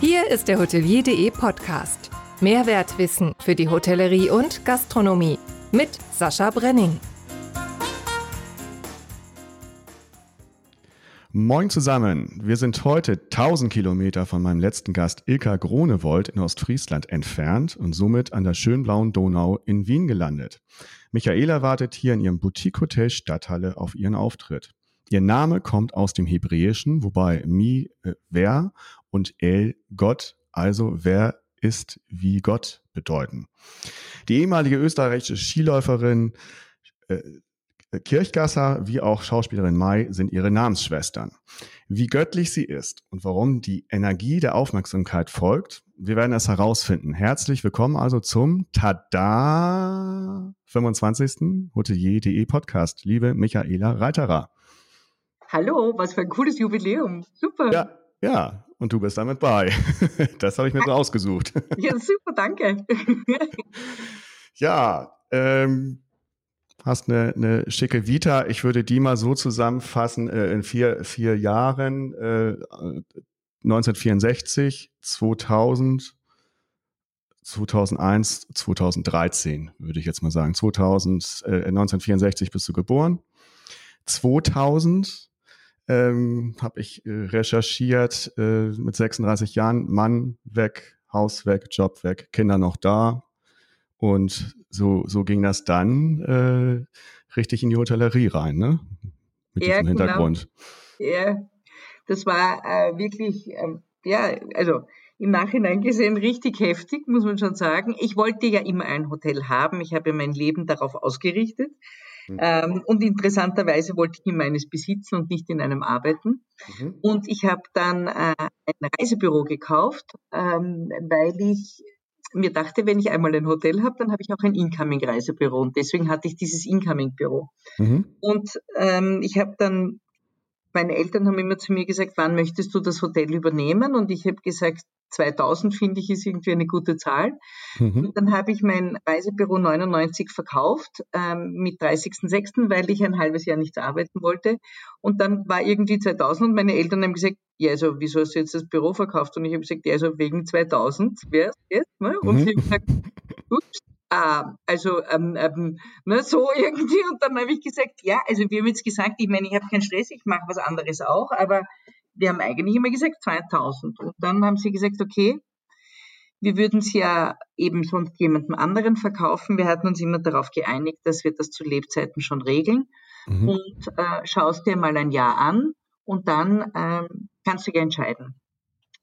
Hier ist der Hotelier.de Podcast. Mehrwertwissen für die Hotellerie und Gastronomie mit Sascha Brenning. Moin zusammen. Wir sind heute 1000 Kilometer von meinem letzten Gast Ilka Gronewold in Ostfriesland entfernt und somit an der schönblauen Donau in Wien gelandet. Michaela wartet hier in ihrem Boutique-Hotel Stadthalle auf ihren Auftritt. Ihr Name kommt aus dem Hebräischen, wobei Mi äh, wer und El Gott, also wer ist wie Gott bedeuten. Die ehemalige österreichische Skiläuferin äh, Kirchgasser wie auch Schauspielerin Mai sind ihre Namensschwestern. Wie göttlich sie ist und warum die Energie der Aufmerksamkeit folgt, wir werden es herausfinden. Herzlich willkommen also zum Tada 25. Hotelier.de Podcast, liebe Michaela Reiterer. Hallo, was für ein cooles Jubiläum. Super. Ja, ja, und du bist damit bei. Das habe ich mir so ausgesucht. Ja, super, danke. Ja, ähm, hast eine, eine schicke Vita. Ich würde die mal so zusammenfassen, äh, in vier, vier Jahren, äh, 1964, 2000, 2001, 2013, würde ich jetzt mal sagen. 2000, äh, 1964 bist du geboren. 2000 ähm, habe ich äh, recherchiert, äh, mit 36 Jahren, Mann weg, Haus weg, Job weg, Kinder noch da. Und so, so ging das dann äh, richtig in die Hotellerie rein, ne? Mit ja, diesem genau. Hintergrund. Genau. Ja, das war äh, wirklich, äh, ja, also im Nachhinein gesehen richtig heftig, muss man schon sagen. Ich wollte ja immer ein Hotel haben. Ich habe mein Leben darauf ausgerichtet. Mhm. Ähm, und interessanterweise wollte ich immer eines besitzen und nicht in einem arbeiten. Mhm. Und ich habe dann äh, ein Reisebüro gekauft, ähm, weil ich mir dachte, wenn ich einmal ein Hotel habe, dann habe ich auch ein Incoming-Reisebüro. Und deswegen hatte ich dieses Incoming-Büro. Mhm. Und ähm, ich habe dann meine Eltern haben immer zu mir gesagt, wann möchtest du das Hotel übernehmen? Und ich habe gesagt, 2000 finde ich ist irgendwie eine gute Zahl. Mhm. Und dann habe ich mein Reisebüro 99 verkauft ähm, mit 30.06., weil ich ein halbes Jahr nicht arbeiten wollte. Und dann war irgendwie 2000 und meine Eltern haben gesagt, ja, also wieso hast du jetzt das Büro verkauft? Und ich habe gesagt, ja, also wegen 2000 wäre es jetzt. Ne? Und mhm. sie haben gesagt, gut, Ah, also ähm, ähm, ne, so irgendwie. Und dann habe ich gesagt, ja, also wir haben jetzt gesagt, ich meine, ich habe keinen Stress, ich mache was anderes auch, aber wir haben eigentlich immer gesagt 2000. Und dann haben sie gesagt, okay, wir würden es ja eben sonst jemandem anderen verkaufen. Wir hatten uns immer darauf geeinigt, dass wir das zu Lebzeiten schon regeln. Mhm. Und äh, schaust dir mal ein Jahr an und dann ähm, kannst du ja entscheiden.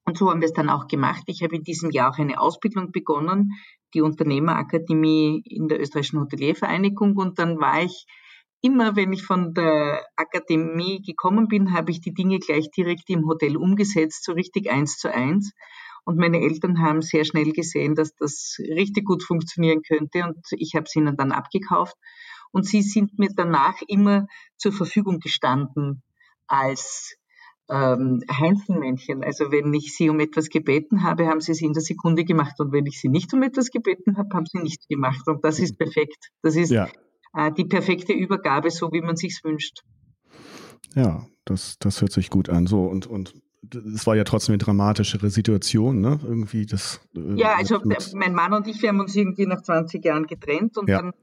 Und so haben wir es dann auch gemacht. Ich habe in diesem Jahr auch eine Ausbildung begonnen, die Unternehmerakademie in der Österreichischen Hoteliervereinigung. Und dann war ich immer, wenn ich von der Akademie gekommen bin, habe ich die Dinge gleich direkt im Hotel umgesetzt, so richtig eins zu eins. Und meine Eltern haben sehr schnell gesehen, dass das richtig gut funktionieren könnte. Und ich habe es ihnen dann abgekauft. Und sie sind mir danach immer zur Verfügung gestanden als ähm, Heinzelmännchen. Also wenn ich sie um etwas gebeten habe, haben sie es in der Sekunde gemacht. Und wenn ich sie nicht um etwas gebeten habe, haben sie nichts gemacht. Und das ist perfekt. Das ist ja. äh, die perfekte Übergabe, so wie man sich's wünscht. Ja, das, das hört sich gut an. So und, und es war ja trotzdem eine dramatischere Situation, ne? Irgendwie das. Äh, ja, also mein Mann und ich, wir haben uns irgendwie nach 20 Jahren getrennt und ja. dann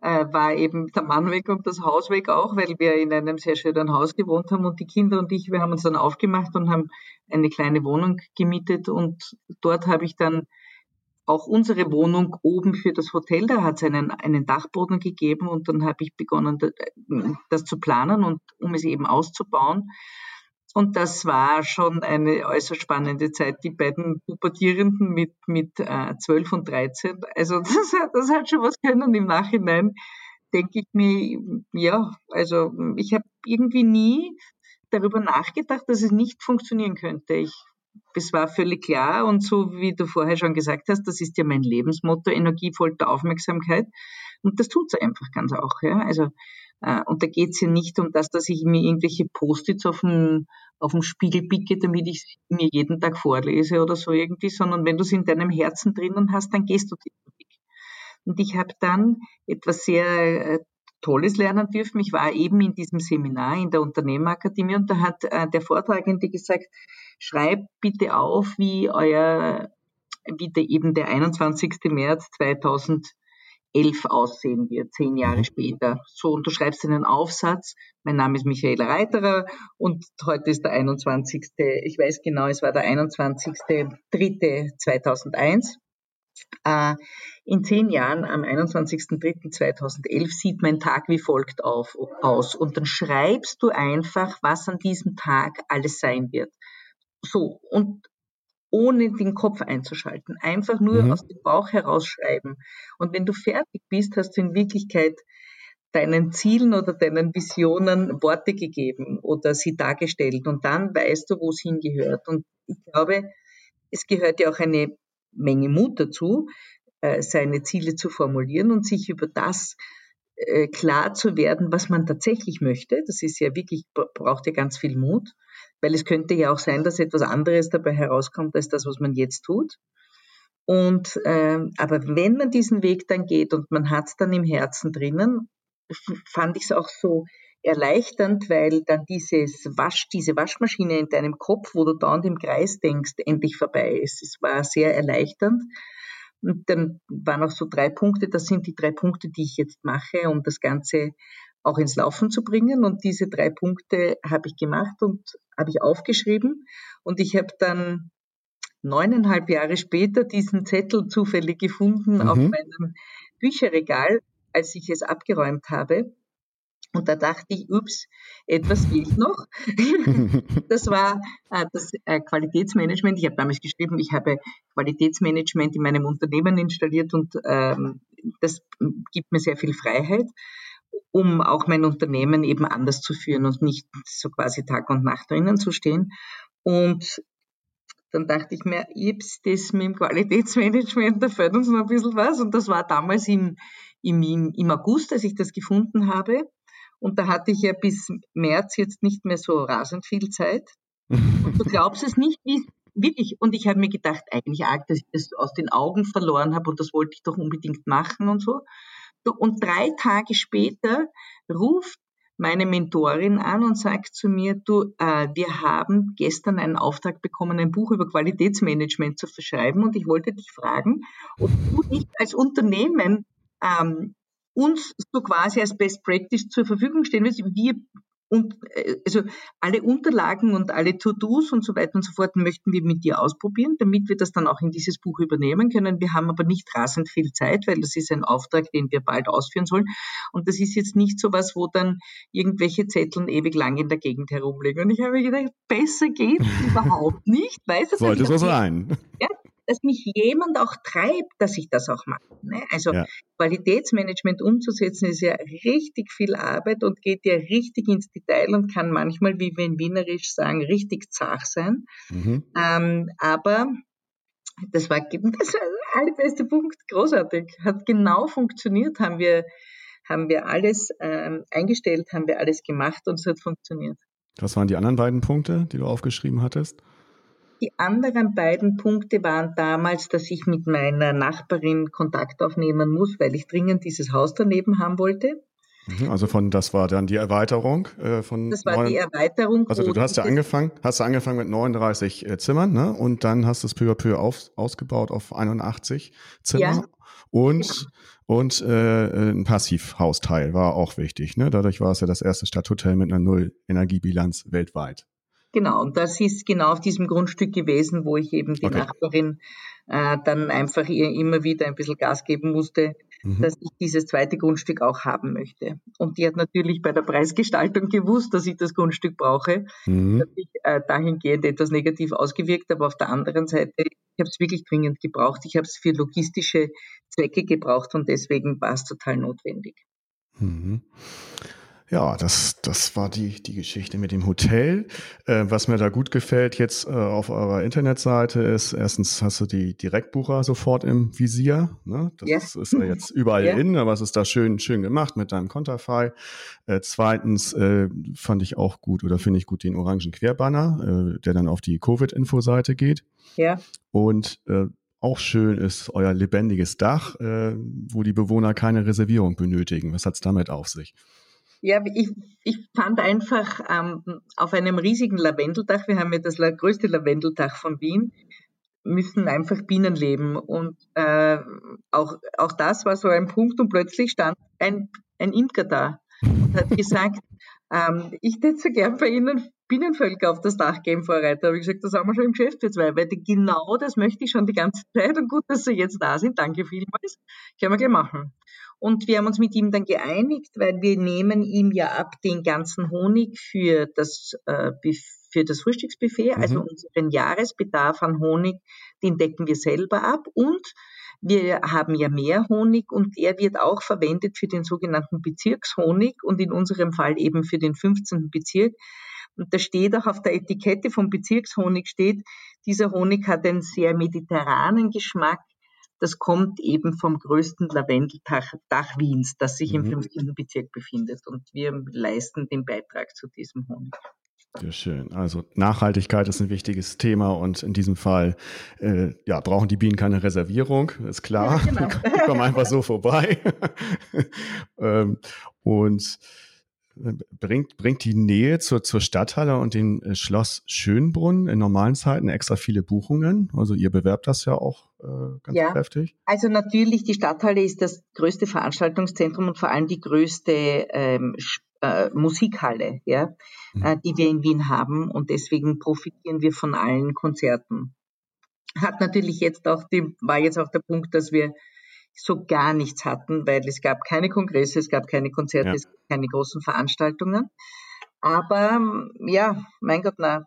äh, war eben der Mann weg und das Haus weg auch, weil wir in einem sehr schönen Haus gewohnt haben. Und die Kinder und ich, wir haben uns dann aufgemacht und haben eine kleine Wohnung gemietet. Und dort habe ich dann auch unsere Wohnung oben für das Hotel, da hat es einen, einen Dachboden gegeben. Und dann habe ich begonnen, das zu planen und um es eben auszubauen. Und das war schon eine äußerst spannende Zeit, die beiden Pubertierenden mit, mit äh, 12 und 13. Also das, das hat schon was können im Nachhinein, denke ich mir, ja, also ich habe irgendwie nie darüber nachgedacht, dass es nicht funktionieren könnte. Ich, es war völlig klar und so wie du vorher schon gesagt hast, das ist ja mein Lebensmotto, Energie folgt der Aufmerksamkeit. Und das tut es einfach ganz auch. Ja? Also und da geht es ja nicht um das, dass ich mir irgendwelche Post-its auf dem, auf dem Spiegel picke, damit ich mir jeden Tag vorlese oder so irgendwie, sondern wenn du es in deinem Herzen drinnen hast, dann gehst du den Weg. Und ich habe dann etwas sehr äh, Tolles lernen dürfen. Ich war eben in diesem Seminar in der Unternehmerakademie und da hat äh, der Vortragende gesagt, schreibt bitte auf, wie euer, wie der, eben der 21. März 2011 aussehen wird, zehn Jahre mhm. später. So, und du schreibst einen Aufsatz. Mein Name ist Michaela Reiterer und heute ist der 21. Ich weiß genau, es war der 21.03.2001. Äh, in zehn Jahren, am 21.03.2011, sieht mein Tag wie folgt auf, aus. Und dann schreibst du einfach, was an diesem Tag alles sein wird. So, und ohne den Kopf einzuschalten. Einfach nur mhm. aus dem Bauch herausschreiben. Und wenn du fertig bist, hast du in Wirklichkeit deinen Zielen oder deinen Visionen Worte gegeben oder sie dargestellt. Und dann weißt du, wo es hingehört. Und ich glaube, es gehört ja auch eine Menge Mut dazu, äh, seine Ziele zu formulieren und sich über das äh, klar zu werden, was man tatsächlich möchte. Das ist ja wirklich, braucht ja ganz viel Mut, weil es könnte ja auch sein, dass etwas anderes dabei herauskommt als das, was man jetzt tut. Und äh, aber wenn man diesen Weg dann geht und man hat es dann im Herzen drinnen, fand ich es auch so erleichternd, weil dann dieses Wasch, diese Waschmaschine in deinem Kopf, wo du dauernd im Kreis denkst, endlich vorbei ist. Es war sehr erleichternd. Und dann waren auch so drei Punkte, das sind die drei Punkte, die ich jetzt mache, um das Ganze auch ins Laufen zu bringen. Und diese drei Punkte habe ich gemacht und habe ich aufgeschrieben. Und ich habe dann neuneinhalb Jahre später diesen Zettel zufällig gefunden mhm. auf meinem Bücherregal, als ich es abgeräumt habe. Und da dachte ich, ups, etwas fehlt noch. das war äh, das äh, Qualitätsmanagement. Ich habe damals geschrieben, ich habe Qualitätsmanagement in meinem Unternehmen installiert und ähm, das gibt mir sehr viel Freiheit, um auch mein Unternehmen eben anders zu führen und nicht so quasi Tag und Nacht drinnen zu stehen. Und dann dachte ich mir, ups, das mit dem Qualitätsmanagement, da fällt uns noch ein bisschen was. Und das war damals im, im, im August, als ich das gefunden habe. Und da hatte ich ja bis März jetzt nicht mehr so rasend viel Zeit. Und du glaubst es nicht, wie wirklich. Und ich habe mir gedacht, eigentlich arg, dass ich das aus den Augen verloren habe und das wollte ich doch unbedingt machen und so. Und drei Tage später ruft meine Mentorin an und sagt zu mir, du, äh, wir haben gestern einen Auftrag bekommen, ein Buch über Qualitätsmanagement zu verschreiben und ich wollte dich fragen, ob du nicht als Unternehmen ähm, uns so quasi als Best Practice zur Verfügung stehen wird. Wir und äh, also alle Unterlagen und alle To-Dos und so weiter und so fort möchten wir mit dir ausprobieren, damit wir das dann auch in dieses Buch übernehmen können. Wir haben aber nicht rasend viel Zeit, weil das ist ein Auftrag, den wir bald ausführen sollen. Und das ist jetzt nicht so was, wo dann irgendwelche Zetteln ewig lang in der Gegend herumliegen. Und ich habe mir gedacht, besser geht überhaupt nicht. Weißt du, Sollte so sein. Ja, dass mich jemand auch treibt, dass ich das auch mache. Ne? Also ja. Qualitätsmanagement umzusetzen ist ja richtig viel Arbeit und geht ja richtig ins Detail und kann manchmal, wie wir in Wienerisch sagen, richtig zach sein. Mhm. Ähm, aber das war, das war der allerbeste Punkt, großartig, hat genau funktioniert, haben wir, haben wir alles ähm, eingestellt, haben wir alles gemacht und es hat funktioniert. Was waren die anderen beiden Punkte, die du aufgeschrieben hattest? Die anderen beiden Punkte waren damals, dass ich mit meiner Nachbarin Kontakt aufnehmen muss, weil ich dringend dieses Haus daneben haben wollte. Mhm, also von, das war dann die Erweiterung äh, von. Das war 9, die Erweiterung. Also du, du hast ja angefangen, hast du angefangen mit 39 äh, Zimmern, ne? Und dann hast du es peu à peu auf, ausgebaut auf 81 Zimmer. Ja. Und, genau. und äh, ein Passivhausteil war auch wichtig. Ne? Dadurch war es ja das erste Stadthotel mit einer Null-Energiebilanz weltweit. Genau, und das ist genau auf diesem Grundstück gewesen, wo ich eben die okay. Nachbarin äh, dann einfach ihr immer wieder ein bisschen Gas geben musste, mhm. dass ich dieses zweite Grundstück auch haben möchte. Und die hat natürlich bei der Preisgestaltung gewusst, dass ich das Grundstück brauche. Mhm. Das hat sich äh, dahingehend etwas negativ ausgewirkt, aber auf der anderen Seite, ich habe es wirklich dringend gebraucht. Ich habe es für logistische Zwecke gebraucht und deswegen war es total notwendig. Mhm. Ja, das, das war die, die Geschichte mit dem Hotel. Äh, was mir da gut gefällt jetzt äh, auf eurer Internetseite ist, erstens hast du die Direktbucher sofort im Visier. Ne? Das yes. ist ja jetzt überall yeah. in, aber es ist da schön, schön gemacht mit deinem Konterfei. Äh, zweitens äh, fand ich auch gut oder finde ich gut den orangen Querbanner, äh, der dann auf die Covid-Info-Seite geht. Ja. Und äh, auch schön ist euer lebendiges Dach, wo die Bewohner keine Reservierung benötigen. Was hat es damit auf sich? Ja, ich, ich fand einfach ähm, auf einem riesigen Lavendeldach, wir haben ja das größte Lavendeldach von Wien, müssen einfach Bienen leben. Und äh, auch, auch das war so ein Punkt und plötzlich stand ein, ein Imker da und hat gesagt, ähm, ich hätte so gern bei Ihnen Bienenvölker auf das Dach geben, Vorreiter. Habe ich gesagt, das haben wir schon im Geschäft für zwei, weil genau das möchte ich schon die ganze Zeit und gut, dass Sie jetzt da sind. Danke vielmals. Können wir gleich machen. Und wir haben uns mit ihm dann geeinigt, weil wir nehmen ihm ja ab den ganzen Honig für das, äh, für das Frühstücksbuffet, also mhm. also unseren Jahresbedarf an Honig, den decken wir selber ab und wir haben ja mehr Honig und der wird auch verwendet für den sogenannten Bezirkshonig und in unserem Fall eben für den 15. Bezirk. Und da steht auch auf der Etikette vom Bezirkshonig steht, dieser Honig hat einen sehr mediterranen Geschmack. Das kommt eben vom größten Lavendeldach Wiens, das sich mhm. im 15. Bezirk befindet. Und wir leisten den Beitrag zu diesem Honig. Sehr schön. Also Nachhaltigkeit ist ein wichtiges Thema und in diesem Fall äh, ja, brauchen die Bienen keine Reservierung, ist klar. Ja, genau. die kommen einfach so vorbei. ähm, und bringt, bringt die Nähe zur, zur Stadthalle und dem äh, Schloss Schönbrunn in normalen Zeiten extra viele Buchungen. Also ihr bewerbt das ja auch äh, ganz ja, kräftig. Also natürlich, die Stadthalle ist das größte Veranstaltungszentrum und vor allem die größte ähm, äh, Musikhalle, ja, mhm. äh, die wir in Wien haben und deswegen profitieren wir von allen Konzerten. Hat natürlich jetzt auch die, war jetzt auch der Punkt, dass wir so gar nichts hatten, weil es gab keine Kongresse, es gab keine Konzerte, ja. es gab keine großen Veranstaltungen. Aber ja, mein Gott, na,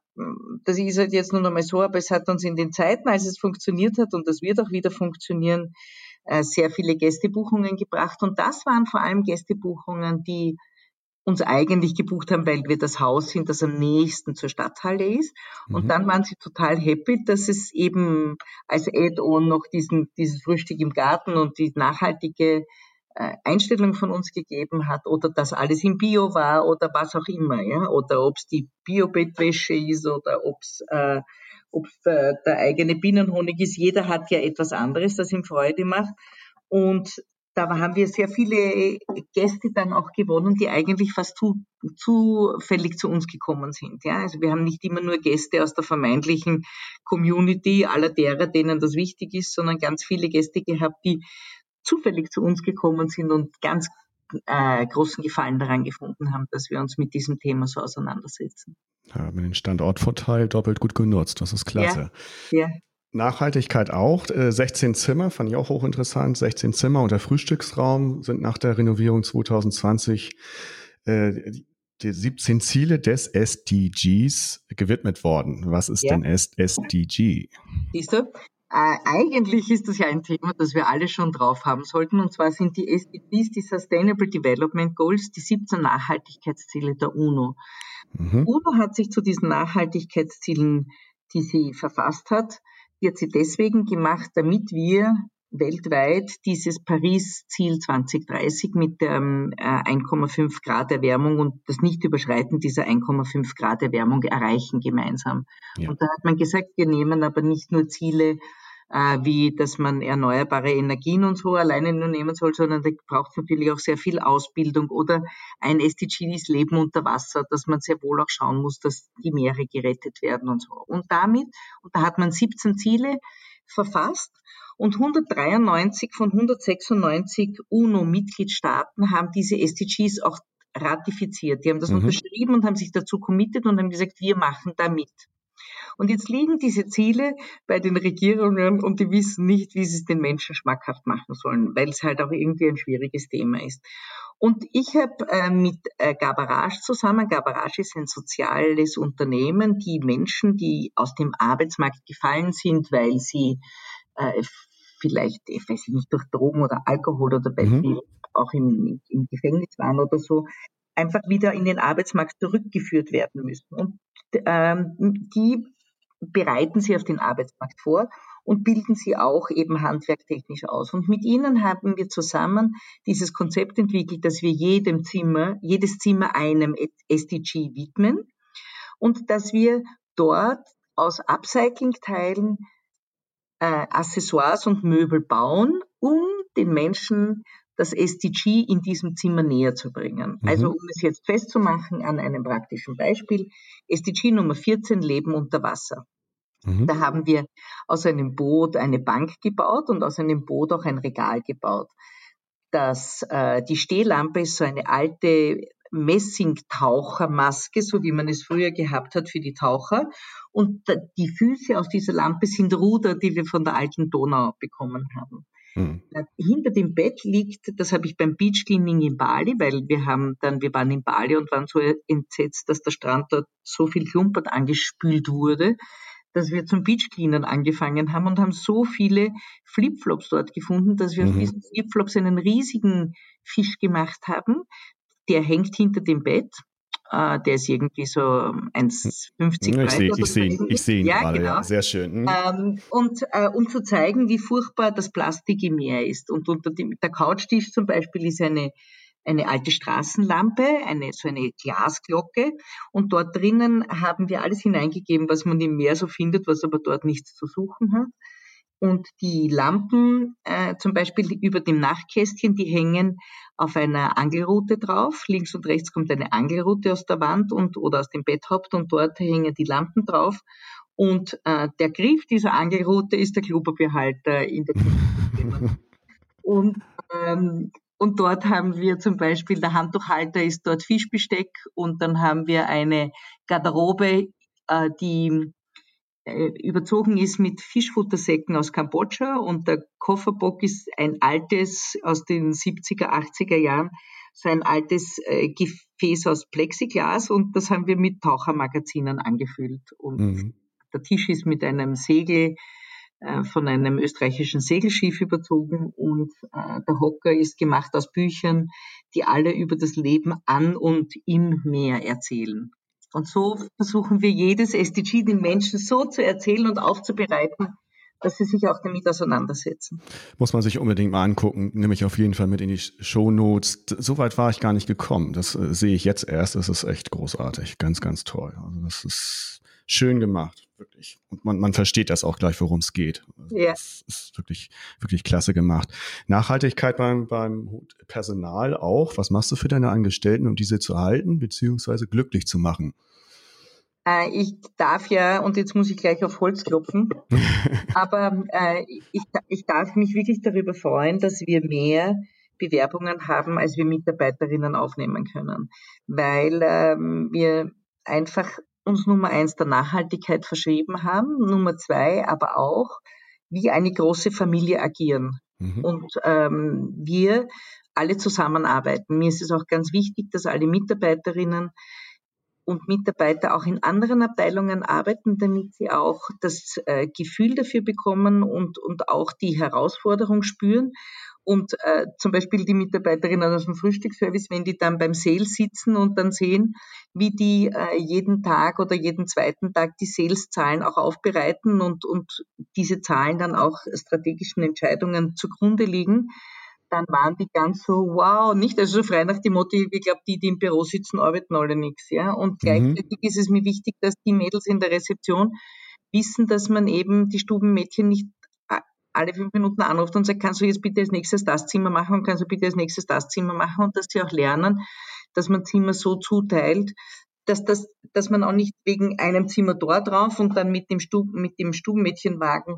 das ist halt jetzt nur noch mal so, aber es hat uns in den Zeiten, als es funktioniert hat, und das wird auch wieder funktionieren, äh, sehr viele Gästebuchungen gebracht. Und das waren vor allem Gästebuchungen, die uns eigentlich gebucht haben, weil wir das Haus sind, das am nächsten zur Stadthalle ist. Und mhm. dann waren sie total happy, dass es eben als Add-on noch diesen, dieses Frühstück im Garten und die nachhaltige äh, Einstellung von uns gegeben hat oder dass alles im Bio war oder was auch immer, ja, oder ob es die Bio-Bettwäsche ist oder ob es äh, ob's der, der eigene Bienenhonig ist. Jeder hat ja etwas anderes, das ihm Freude macht. Und da haben wir sehr viele Gäste dann auch gewonnen, die eigentlich fast zu, zufällig zu uns gekommen sind. Ja, also wir haben nicht immer nur Gäste aus der vermeintlichen Community aller derer, denen das wichtig ist, sondern ganz viele Gäste gehabt, die zufällig zu uns gekommen sind und ganz äh, großen Gefallen daran gefunden haben, dass wir uns mit diesem Thema so auseinandersetzen. Ja, haben den Standortvorteil doppelt gut genutzt. Das ist klasse. Ja, ja. Nachhaltigkeit auch. 16 äh, Zimmer fand ich auch hochinteressant. 16 Zimmer und der Frühstücksraum sind nach der Renovierung 2020 äh, die 17 Ziele des SDGs gewidmet worden. Was ist ja. denn SDG? Siehst du? Äh, eigentlich ist das ja ein Thema, das wir alle schon drauf haben sollten. Und zwar sind die SDGs, die Sustainable Development Goals, die 17 Nachhaltigkeitsziele der UNO. Mhm. UNO hat sich zu diesen Nachhaltigkeitszielen, die sie verfasst hat, wird sie deswegen gemacht, damit wir weltweit dieses Paris-Ziel 2030 mit der ähm, 1,5 Grad Erwärmung und das Nicht-Überschreiten dieser 1,5 Grad Erwärmung erreichen gemeinsam. Ja. Und da hat man gesagt, wir nehmen aber nicht nur Ziele äh, wie dass man erneuerbare Energien und so alleine nur nehmen soll, sondern da braucht es natürlich auch sehr viel Ausbildung oder ein SDG ist Leben unter Wasser, dass man sehr wohl auch schauen muss, dass die Meere gerettet werden und so. Und damit, und da hat man 17 Ziele verfasst und 193 von 196 UNO-Mitgliedstaaten haben diese SDGs auch ratifiziert. Die haben das mhm. unterschrieben und haben sich dazu committed und haben gesagt, wir machen da mit. Und jetzt liegen diese Ziele bei den Regierungen und die wissen nicht, wie sie es den Menschen schmackhaft machen sollen, weil es halt auch irgendwie ein schwieriges Thema ist. Und ich habe äh, mit äh, Gabarage zusammen, Gabarage ist ein soziales Unternehmen, die Menschen, die aus dem Arbeitsmarkt gefallen sind, weil sie äh, vielleicht, ich weiß nicht, durch Drogen oder Alkohol oder weil mhm. sie auch im, im Gefängnis waren oder so, einfach wieder in den Arbeitsmarkt zurückgeführt werden müssen. Und ähm, die bereiten sie auf den Arbeitsmarkt vor und bilden sie auch eben handwerktechnisch aus. Und mit ihnen haben wir zusammen dieses Konzept entwickelt, dass wir jedem Zimmer, jedes Zimmer einem SDG widmen und dass wir dort aus Upcycling-Teilen äh, Accessoires und Möbel bauen, um den Menschen das SDG in diesem Zimmer näher zu bringen. Mhm. Also um es jetzt festzumachen an einem praktischen Beispiel, SDG Nummer 14, Leben unter Wasser. Mhm. Da haben wir aus einem Boot eine Bank gebaut und aus einem Boot auch ein Regal gebaut. Das, äh, die Stehlampe ist so eine alte Messingtauchermaske, so wie man es früher gehabt hat für die Taucher. Und die Füße aus dieser Lampe sind Ruder, die wir von der alten Donau bekommen haben. Mhm. Hinter dem Bett liegt, das habe ich beim Beach Cleaning in Bali, weil wir haben dann, wir waren in Bali und waren so entsetzt, dass der Strand dort so viel Klumpert angespült wurde, dass wir zum Beach Cleanen angefangen haben und haben so viele Flipflops dort gefunden, dass wir mhm. aus diesen Flipflops einen riesigen Fisch gemacht haben. Der hängt hinter dem Bett äh, der ist irgendwie so 1,50 breit. Ich sehe ich seh, ich seh ihn ja, gerade, genau. ja, sehr schön. Mhm. Ähm, und äh, um zu zeigen, wie furchtbar das Plastik im Meer ist. Und unter dem, der Couchtisch zum Beispiel ist eine, eine alte Straßenlampe, eine, so eine Glasglocke. Und dort drinnen haben wir alles hineingegeben, was man im Meer so findet, was aber dort nichts zu suchen hat. Und die Lampen, äh, zum Beispiel über dem Nachtkästchen, die hängen auf einer Angelrute drauf. Links und rechts kommt eine Angelrute aus der Wand und, oder aus dem Betthaupt und dort hängen die Lampen drauf. Und äh, der Griff dieser Angelrute ist der Klopapierhalter in der Küche. und, ähm, und dort haben wir zum Beispiel, der Handtuchhalter ist dort Fischbesteck und dann haben wir eine Garderobe, äh, die überzogen ist mit Fischfuttersäcken aus Kambodscha und der Kofferbock ist ein altes aus den 70er, 80er Jahren, so ein altes äh, Gefäß aus Plexiglas und das haben wir mit Tauchermagazinen angefüllt. Und mhm. der Tisch ist mit einem Segel äh, von einem österreichischen Segelschiff überzogen und äh, der Hocker ist gemacht aus Büchern, die alle über das Leben an und im Meer erzählen. Und so versuchen wir jedes SDG den Menschen so zu erzählen und aufzubereiten, dass sie sich auch damit auseinandersetzen. Muss man sich unbedingt mal angucken, nehme ich auf jeden Fall mit in die Shownotes. So weit war ich gar nicht gekommen. Das äh, sehe ich jetzt erst. Das ist echt großartig. Ganz, ganz toll. Also das ist schön gemacht, wirklich. Und man, man versteht das auch gleich, worum es geht. Also ja. Das ist wirklich, wirklich klasse gemacht. Nachhaltigkeit beim, beim Personal auch. Was machst du für deine Angestellten, um diese zu halten, beziehungsweise glücklich zu machen? Äh, ich darf ja, und jetzt muss ich gleich auf Holz klopfen, aber äh, ich, ich darf mich wirklich darüber freuen, dass wir mehr Bewerbungen haben, als wir Mitarbeiterinnen aufnehmen können, weil ähm, wir einfach uns Nummer eins der Nachhaltigkeit verschrieben haben, Nummer zwei aber auch, wie eine große Familie agieren. Mhm. Und ähm, wir alle zusammenarbeiten. Mir ist es auch ganz wichtig, dass alle Mitarbeiterinnen und Mitarbeiter auch in anderen Abteilungen arbeiten, damit sie auch das äh, Gefühl dafür bekommen und, und auch die Herausforderung spüren. Und äh, zum Beispiel die Mitarbeiterinnen aus dem Frühstücksservice, wenn die dann beim Sales sitzen und dann sehen, wie die äh, jeden Tag oder jeden zweiten Tag die Sales-Zahlen auch aufbereiten und, und diese Zahlen dann auch strategischen Entscheidungen zugrunde liegen, dann waren die ganz so, wow, nicht also so frei nach dem Motto, ich glaube, die, die im Büro sitzen, arbeiten alle nichts. Ja? Und mhm. gleichzeitig ist es mir wichtig, dass die Mädels in der Rezeption wissen, dass man eben die Stubenmädchen nicht alle fünf Minuten anruft und sagt, kannst du jetzt bitte als nächstes das Zimmer machen und kannst du bitte als nächstes das Zimmer machen und dass sie auch lernen, dass man Zimmer so zuteilt, dass, das, dass man auch nicht wegen einem Zimmer dort drauf und dann mit dem, Stub, mit dem Stubenmädchenwagen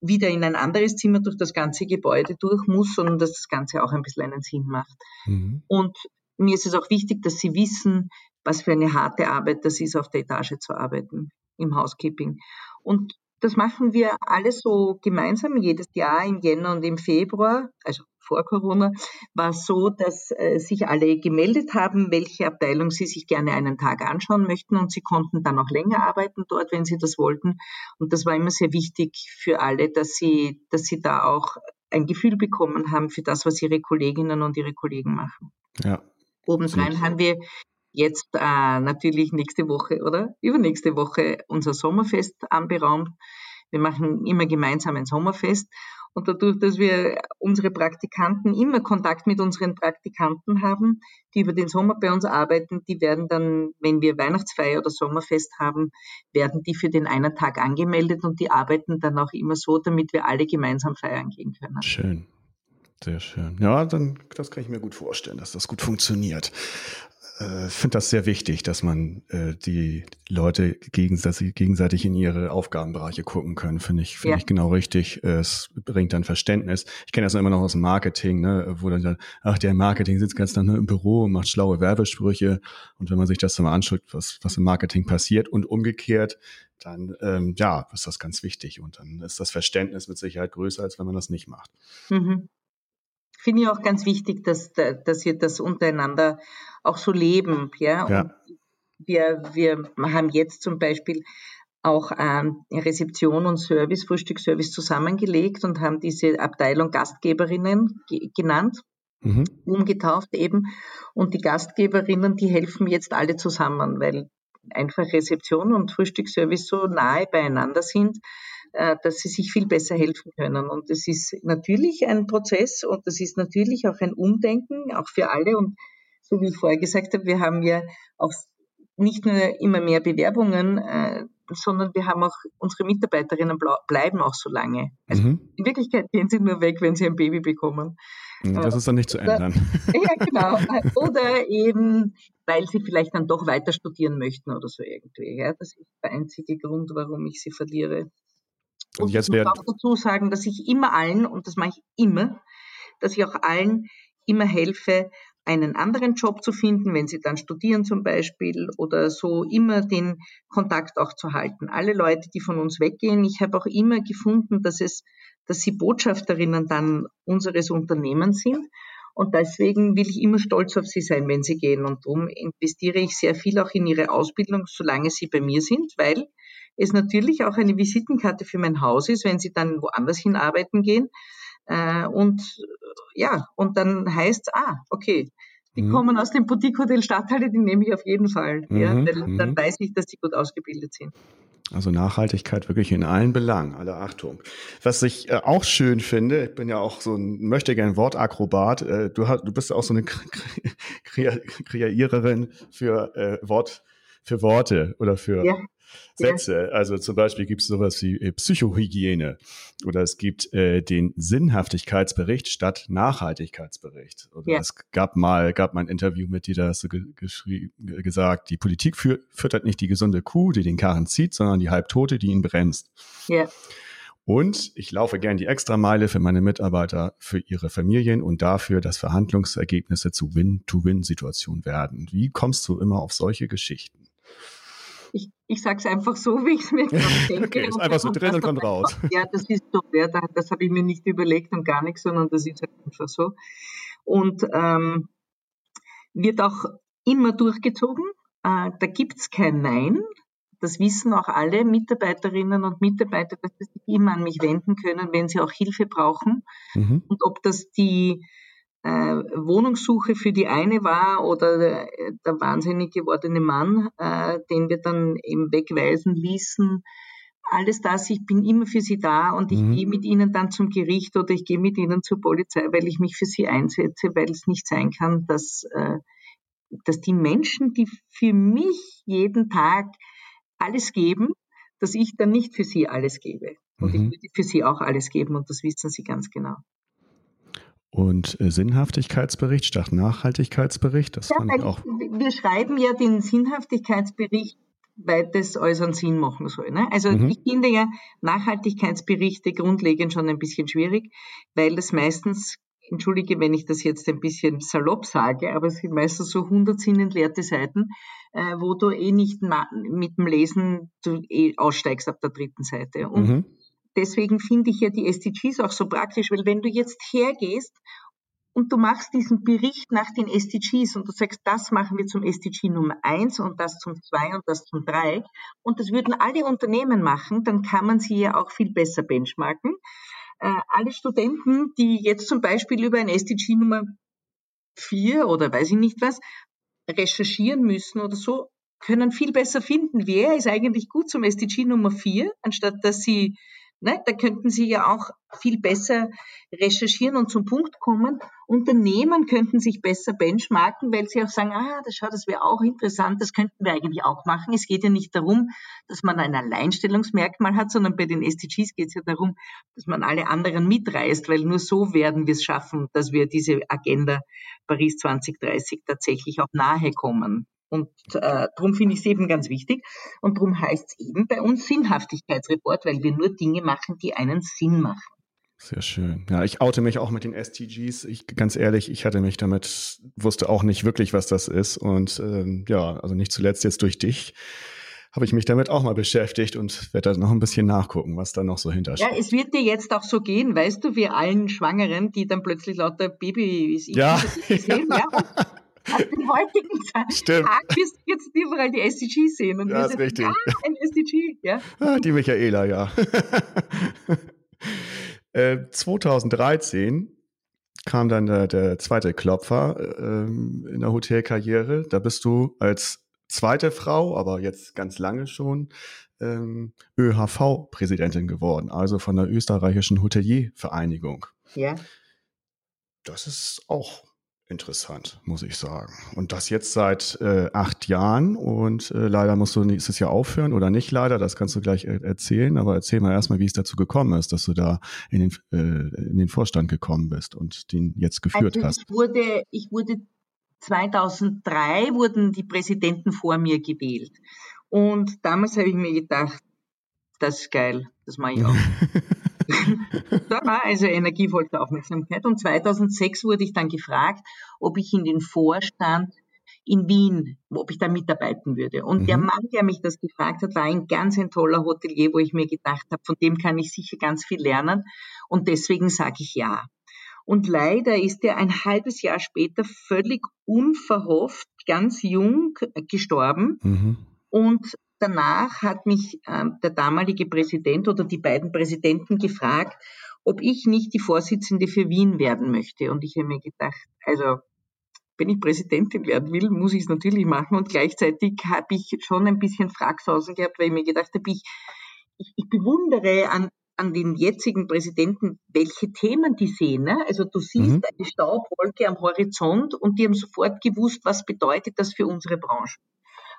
wieder in ein anderes Zimmer durch das ganze Gebäude durch muss, sondern dass das Ganze auch ein bisschen einen Sinn macht. Mhm. Und mir ist es auch wichtig, dass sie wissen, was für eine harte Arbeit das ist, auf der Etage zu arbeiten im Housekeeping. Und das machen wir alles so gemeinsam jedes Jahr im Jänner und im Februar, also vor Corona, war es so, dass äh, sich alle gemeldet haben, welche Abteilung sie sich gerne einen Tag anschauen möchten und sie konnten dann auch länger arbeiten dort, wenn sie das wollten. Und das war immer sehr wichtig für alle, dass sie, dass sie da auch ein Gefühl bekommen haben für das, was ihre Kolleginnen und ihre Kollegen machen. Ja. Obendrein haben wir jetzt äh, natürlich nächste Woche oder übernächste Woche unser Sommerfest anberaumt. Wir machen immer gemeinsam ein Sommerfest Und dadurch, dass wir unsere Praktikanten immer Kontakt mit unseren Praktikanten haben, die über den Sommer bei uns arbeiten, die werden dann, wenn wir Weihnachtsfeier oder Sommerfest haben, werden die für den einen Tag angemeldet und die arbeiten dann auch immer so, damit wir alle gemeinsam feiern gehen können. Schön. Sehr schön. Ja, dann das kann ich mir gut vorstellen, dass das gut funktioniert äh, finde das sehr wichtig, dass man äh, die Leute gegenseitig, gegenseitig in ihre Aufgabenbereiche gucken können. Finde ich, finde ja. ich genau richtig. Es bringt dann Verständnis. Ich kenne das immer noch aus dem Marketing, ne, wo dann, ach, der Marketing sitzt ganz dann im Büro und macht schlaue Werbesprüche. Und wenn man sich das dann mal anschaut, was, was im Marketing passiert und umgekehrt, dann ähm, ja, ist das ganz wichtig. Und dann ist das Verständnis mit Sicherheit größer, als wenn man das nicht macht. Mhm finde ich auch ganz wichtig, dass, dass wir das untereinander auch so leben. Ja? ja. wir, wir haben jetzt zum Beispiel auch ähm, Rezeption und Service, Frühstücksservice zusammengelegt und haben diese Abteilung Gastgeberinnen genannt, mhm. umgetauft eben. Und die Gastgeberinnen, die helfen jetzt alle zusammen, weil einfach Rezeption und Frühstücksservice so nahe beieinander sind, dass sie sich viel besser helfen können. Und das ist natürlich ein Prozess und das ist natürlich auch ein Umdenken, auch für alle. Und so wie ich vorher gesagt habe, wir haben ja auch nicht nur immer mehr Bewerbungen, äh, sondern wir haben auch unsere Mitarbeiterinnen bleiben auch so lange. Also mhm. In Wirklichkeit gehen sie nur weg, wenn sie ein Baby bekommen. Das ist dann nicht zu ändern. Ja, genau. Oder eben, weil sie vielleicht dann doch weiter studieren möchten oder so irgendwie. Ja, das ist der einzige Grund, warum ich sie verliere. Und jetzt ich muss auch dazu sagen, dass ich immer allen, und das mache ich immer, dass ich auch allen immer helfe, einen anderen Job zu finden, wenn sie dann studieren zum Beispiel oder so, immer den Kontakt auch zu halten. Alle Leute, die von uns weggehen, ich habe auch immer gefunden, dass es, dass sie Botschafterinnen dann unseres Unternehmens sind. Und deswegen will ich immer stolz auf sie sein, wenn sie gehen. Und darum investiere ich sehr viel auch in ihre Ausbildung, solange sie bei mir sind, weil es natürlich auch eine Visitenkarte für mein Haus ist, wenn sie dann woanders hin arbeiten gehen. Äh, und ja, und dann heißt es, ah, okay, die mhm. kommen aus dem Boutique Hotel Stadthalle, die nehme ich auf jeden Fall. Mhm. Ja, weil mhm. dann weiß ich, dass sie gut ausgebildet sind. Also Nachhaltigkeit wirklich in allen Belangen, alle Achtung. Was ich äh, auch schön finde, ich bin ja auch so ein, möchte gern Wortakrobat, äh, du, hast, du bist auch so eine Kreiererin für äh, Wort, für Worte oder für ja. Sätze. Also zum Beispiel gibt es sowas wie äh, Psychohygiene oder es gibt äh, den Sinnhaftigkeitsbericht statt Nachhaltigkeitsbericht. Oder ja. es gab mal, gab mal ein Interview mit dir, da hast du ge gesagt, die Politik für, füttert nicht die gesunde Kuh, die den Karren zieht, sondern die Halbtote, die ihn bremst. Ja. Und ich laufe gern die Extrameile für meine Mitarbeiter, für ihre Familien und dafür, dass Verhandlungsergebnisse zu Win-to-Win-Situationen werden. Wie kommst du immer auf solche Geschichten? Ich, ich sage es einfach so, wie ich es mir gerade denke. okay, ist einfach so drin und kommt raus. Ja, das ist so, ja, das habe ich mir nicht überlegt und gar nichts, sondern das ist einfach so. Und ähm, wird auch immer durchgezogen. Äh, da gibt es kein Nein. Das wissen auch alle Mitarbeiterinnen und Mitarbeiter, dass sie sich immer an mich wenden können, wenn sie auch Hilfe brauchen. Mhm. Und ob das die Wohnungssuche für die eine war oder der, der wahnsinnig gewordene Mann, äh, den wir dann eben wegweisen ließen. Alles das, ich bin immer für sie da und ich mhm. gehe mit ihnen dann zum Gericht oder ich gehe mit ihnen zur Polizei, weil ich mich für sie einsetze, weil es nicht sein kann, dass, äh, dass die Menschen, die für mich jeden Tag alles geben, dass ich dann nicht für sie alles gebe. Und mhm. ich würde für sie auch alles geben und das wissen sie ganz genau. Und äh, Sinnhaftigkeitsbericht statt Nachhaltigkeitsbericht, das ja, fand ich auch. Wir schreiben ja den Sinnhaftigkeitsbericht, weil das alles einen Sinn machen soll. Ne? Also mhm. ich finde ja Nachhaltigkeitsberichte grundlegend schon ein bisschen schwierig, weil das meistens, entschuldige, wenn ich das jetzt ein bisschen salopp sage, aber es sind meistens so 100 sinnentleerte Seiten, äh, wo du eh nicht mit dem Lesen du eh aussteigst ab der dritten Seite. Und mhm deswegen finde ich ja die SDGs auch so praktisch, weil wenn du jetzt hergehst und du machst diesen Bericht nach den SDGs und du sagst, das machen wir zum SDG Nummer eins und das zum zwei und das zum drei und das würden alle Unternehmen machen, dann kann man sie ja auch viel besser benchmarken. Äh, alle Studenten, die jetzt zum Beispiel über ein SDG Nummer vier oder weiß ich nicht was recherchieren müssen oder so, können viel besser finden, wer ist eigentlich gut zum SDG Nummer vier, anstatt dass sie Ne? Da könnten Sie ja auch viel besser recherchieren und zum Punkt kommen. Unternehmen könnten sich besser benchmarken, weil sie auch sagen, ah, das, schau, das wäre auch interessant, das könnten wir eigentlich auch machen. Es geht ja nicht darum, dass man ein Alleinstellungsmerkmal hat, sondern bei den SDGs geht es ja darum, dass man alle anderen mitreißt, weil nur so werden wir es schaffen, dass wir diese Agenda Paris 2030 tatsächlich auch nahe kommen. Und äh, darum finde ich es eben ganz wichtig. Und darum heißt es eben bei uns Sinnhaftigkeitsreport, weil wir nur Dinge machen, die einen Sinn machen. Sehr schön. Ja, ich oute mich auch mit den STGs. Ich ganz ehrlich, ich hatte mich damit, wusste auch nicht wirklich, was das ist. Und ähm, ja, also nicht zuletzt jetzt durch dich habe ich mich damit auch mal beschäftigt und werde da noch ein bisschen nachgucken, was da noch so hintersteht. Ja, es wird dir jetzt auch so gehen, weißt du, wir allen Schwangeren, die dann plötzlich lauter Babys ja. sehen, ja. Auf den heutigen Stimmt. Tag wirst du jetzt überall die SDGs sehen. Und ja, ist richtig. Ah, ein SDG, ja. Ah, die Michaela, ja. 2013 äh, kam dann der, der zweite Klopfer äh, in der Hotelkarriere. Da bist du als zweite Frau, aber jetzt ganz lange schon, ähm, ÖHV-Präsidentin geworden, also von der österreichischen Hoteliervereinigung. Ja. Das ist auch interessant, muss ich sagen. Und das jetzt seit äh, acht Jahren und äh, leider musst du nächstes Jahr aufhören oder nicht leider, das kannst du gleich äh, erzählen, aber erzähl mal erstmal, wie es dazu gekommen ist, dass du da in den, äh, in den Vorstand gekommen bist und den jetzt geführt also hast. Ich wurde, ich wurde 2003 wurden die Präsidenten vor mir gewählt. Und damals habe ich mir gedacht, das ist geil, das mache ich auch. da war also energievolle Aufmerksamkeit. Und 2006 wurde ich dann gefragt, ob ich in den Vorstand in Wien, ob ich da mitarbeiten würde. Und mhm. der Mann, der mich das gefragt hat, war ein ganz ein toller Hotelier, wo ich mir gedacht habe, von dem kann ich sicher ganz viel lernen. Und deswegen sage ich ja. Und leider ist er ein halbes Jahr später völlig unverhofft, ganz jung gestorben. Mhm. Und danach hat mich äh, der damalige Präsident oder die beiden Präsidenten gefragt, ob ich nicht die Vorsitzende für Wien werden möchte. Und ich habe mir gedacht, also wenn ich Präsidentin werden will, muss ich es natürlich machen. Und gleichzeitig habe ich schon ein bisschen Fragsausen gehabt, weil ich mir gedacht habe, ich, ich, ich bewundere an, an den jetzigen Präsidenten, welche Themen die sehen. Ne? Also du siehst mhm. eine Staubwolke am Horizont und die haben sofort gewusst, was bedeutet das für unsere Branche.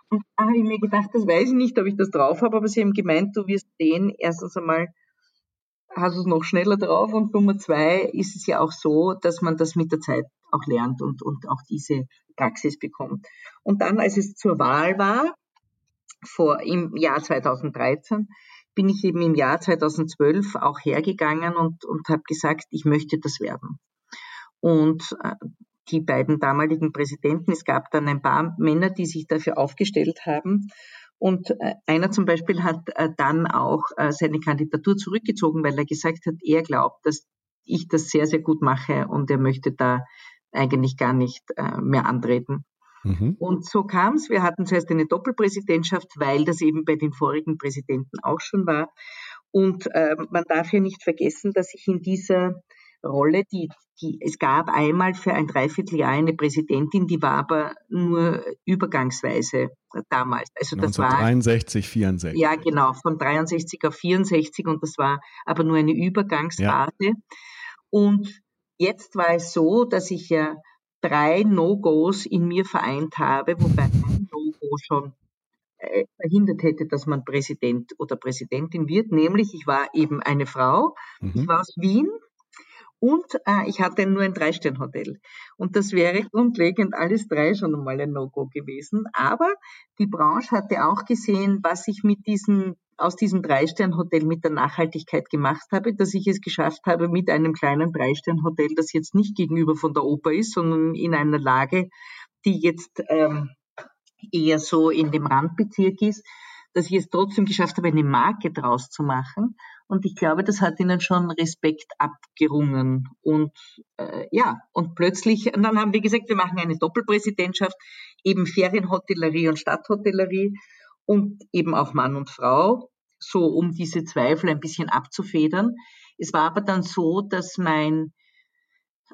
Und da habe ich mir gedacht, das weiß ich nicht, ob ich das drauf habe, aber sie haben gemeint, du wirst sehen, erstens einmal hast du es noch schneller drauf und Nummer zwei ist es ja auch so, dass man das mit der Zeit auch lernt und, und auch diese Praxis bekommt. Und dann, als es zur Wahl war, vor im Jahr 2013, bin ich eben im Jahr 2012 auch hergegangen und, und habe gesagt, ich möchte das werden. Und äh, die beiden damaligen Präsidenten. Es gab dann ein paar Männer, die sich dafür aufgestellt haben. Und äh, einer zum Beispiel hat äh, dann auch äh, seine Kandidatur zurückgezogen, weil er gesagt hat, er glaubt, dass ich das sehr, sehr gut mache und er möchte da eigentlich gar nicht mehr antreten. Mhm. Und so kam es. Wir hatten zuerst eine Doppelpräsidentschaft, weil das eben bei den vorigen Präsidenten auch schon war. Und äh, man darf ja nicht vergessen, dass ich in dieser Rolle, die, die, es gab einmal für ein Dreivierteljahr eine Präsidentin, die war aber nur übergangsweise damals. Also das 1963, war 64. Ja, genau, von 63 auf 64 und das war aber nur eine Übergangsphase. Ja. Und jetzt war es so, dass ich ja drei No-Gos in mir vereint habe, wobei ein No-Go schon äh, verhindert hätte, dass man Präsident oder Präsidentin wird, nämlich ich war eben eine Frau, mhm. ich war aus Wien, und äh, ich hatte nur ein Drei-Stern-Hotel. Und das wäre grundlegend alles drei schon einmal ein No-Go gewesen. Aber die Branche hatte auch gesehen, was ich mit diesem, aus diesem Drei-Stern-Hotel mit der Nachhaltigkeit gemacht habe, dass ich es geschafft habe, mit einem kleinen Drei-Stern-Hotel, das jetzt nicht gegenüber von der Oper ist, sondern in einer Lage, die jetzt ähm, eher so in dem Randbezirk ist, dass ich es trotzdem geschafft habe, eine Marke draus zu machen. Und ich glaube, das hat ihnen schon Respekt abgerungen. Und äh, ja, und plötzlich, und dann haben wir gesagt, wir machen eine Doppelpräsidentschaft, eben Ferienhotellerie und Stadthotellerie und eben auch Mann und Frau, so um diese Zweifel ein bisschen abzufedern. Es war aber dann so, dass mein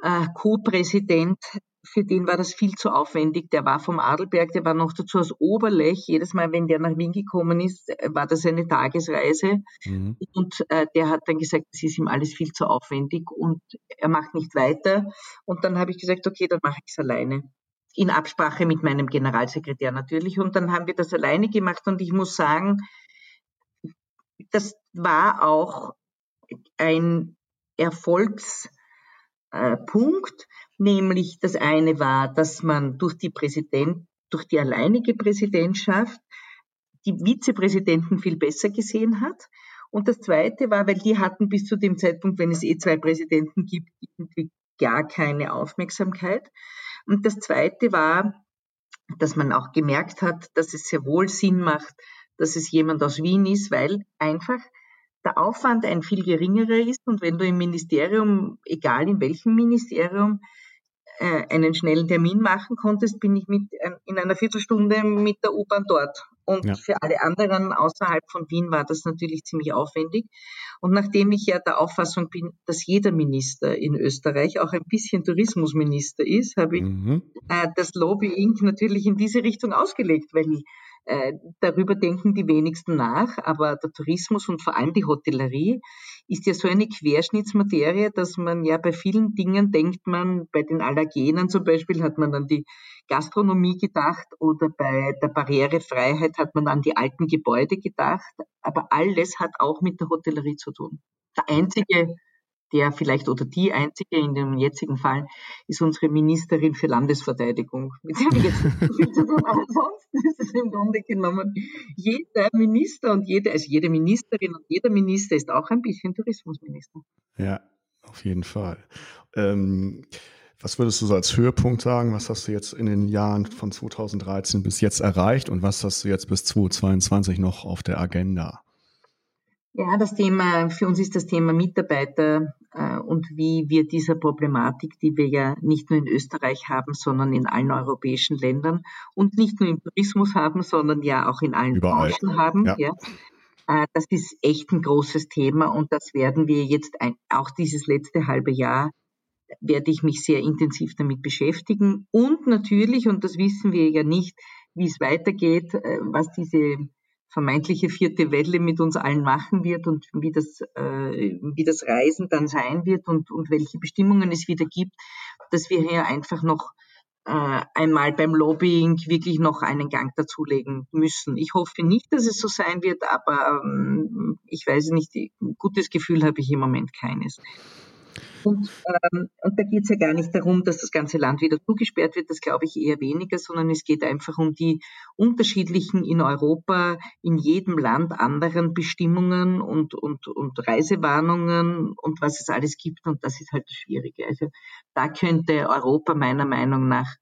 äh, Co-Präsident für den war das viel zu aufwendig. Der war vom Adelberg, der war noch dazu aus Oberlech. Jedes Mal, wenn der nach Wien gekommen ist, war das eine Tagesreise. Mhm. Und äh, der hat dann gesagt, es ist ihm alles viel zu aufwendig und er macht nicht weiter. Und dann habe ich gesagt, okay, dann mache ich es alleine. In Absprache mit meinem Generalsekretär natürlich. Und dann haben wir das alleine gemacht und ich muss sagen, das war auch ein Erfolgspunkt, nämlich das eine war, dass man durch die Präsident, durch die alleinige Präsidentschaft die Vizepräsidenten viel besser gesehen hat. Und das zweite war, weil die hatten bis zu dem Zeitpunkt, wenn es eh zwei Präsidenten gibt, irgendwie gar keine Aufmerksamkeit. Und das zweite war, dass man auch gemerkt hat, dass es sehr wohl Sinn macht, dass es jemand aus Wien ist, weil einfach der Aufwand ein viel geringerer ist und wenn du im Ministerium, egal in welchem Ministerium, äh, einen schnellen Termin machen konntest, bin ich mit, äh, in einer Viertelstunde mit der U-Bahn dort. Und ja. für alle anderen außerhalb von Wien war das natürlich ziemlich aufwendig. Und nachdem ich ja der Auffassung bin, dass jeder Minister in Österreich auch ein bisschen Tourismusminister ist, habe ich mhm. äh, das Lobbying natürlich in diese Richtung ausgelegt, weil äh, darüber denken die wenigsten nach, aber der Tourismus und vor allem die Hotellerie ist ja so eine Querschnittsmaterie, dass man ja bei vielen Dingen denkt man, bei den Allergenen zum Beispiel hat man an die Gastronomie gedacht oder bei der Barrierefreiheit hat man an die alten Gebäude gedacht, aber alles hat auch mit der Hotellerie zu tun. Der einzige der vielleicht oder die einzige in dem jetzigen Fall ist unsere Ministerin für Landesverteidigung. Mit der wir jetzt viel zu tun. Aber ansonsten ist es im Grunde genommen jeder Minister und jede, also jede Ministerin und jeder Minister ist auch ein bisschen Tourismusminister. Ja, auf jeden Fall. Ähm, was würdest du so als Höhepunkt sagen? Was hast du jetzt in den Jahren von 2013 bis jetzt erreicht und was hast du jetzt bis 2022 noch auf der Agenda? Ja, das Thema, für uns ist das Thema Mitarbeiter und wie wir dieser Problematik, die wir ja nicht nur in Österreich haben, sondern in allen europäischen Ländern und nicht nur im Tourismus haben, sondern ja auch in allen Überall. Branchen haben. Ja. ja. Äh, das ist echt ein großes Thema und das werden wir jetzt ein, auch dieses letzte halbe Jahr werde ich mich sehr intensiv damit beschäftigen und natürlich, und das wissen wir ja nicht, wie es weitergeht, äh, was diese vermeintliche vierte Welle mit uns allen machen wird und wie das, äh, wie das Reisen dann sein wird und, und welche Bestimmungen es wieder gibt, dass wir hier einfach noch äh, einmal beim Lobbying wirklich noch einen Gang dazulegen müssen. Ich hoffe nicht, dass es so sein wird, aber ähm, ich weiß nicht, gutes Gefühl habe ich im Moment keines. Und, ähm, und da geht es ja gar nicht darum, dass das ganze Land wieder zugesperrt wird, das glaube ich eher weniger, sondern es geht einfach um die unterschiedlichen in Europa, in jedem Land anderen Bestimmungen und, und, und Reisewarnungen und was es alles gibt. Und das ist halt das Schwierige. Also da könnte Europa meiner Meinung nach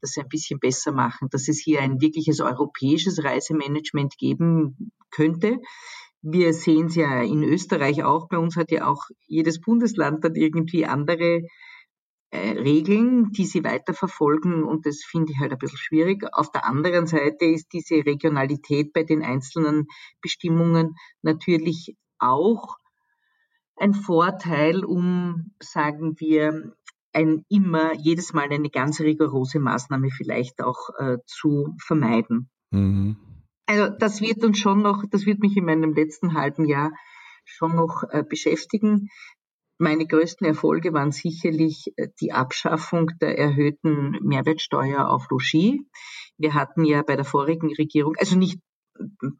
das ein bisschen besser machen, dass es hier ein wirkliches europäisches Reisemanagement geben könnte. Wir sehen es ja in Österreich auch. Bei uns hat ja auch jedes Bundesland dann irgendwie andere äh, Regeln, die sie weiterverfolgen. Und das finde ich halt ein bisschen schwierig. Auf der anderen Seite ist diese Regionalität bei den einzelnen Bestimmungen natürlich auch ein Vorteil, um, sagen wir, ein immer jedes Mal eine ganz rigorose Maßnahme vielleicht auch äh, zu vermeiden. Mhm. Also das wird uns schon noch, das wird mich in meinem letzten halben Jahr schon noch äh, beschäftigen. Meine größten Erfolge waren sicherlich äh, die Abschaffung der erhöhten Mehrwertsteuer auf Logis. Wir hatten ja bei der vorigen Regierung, also nicht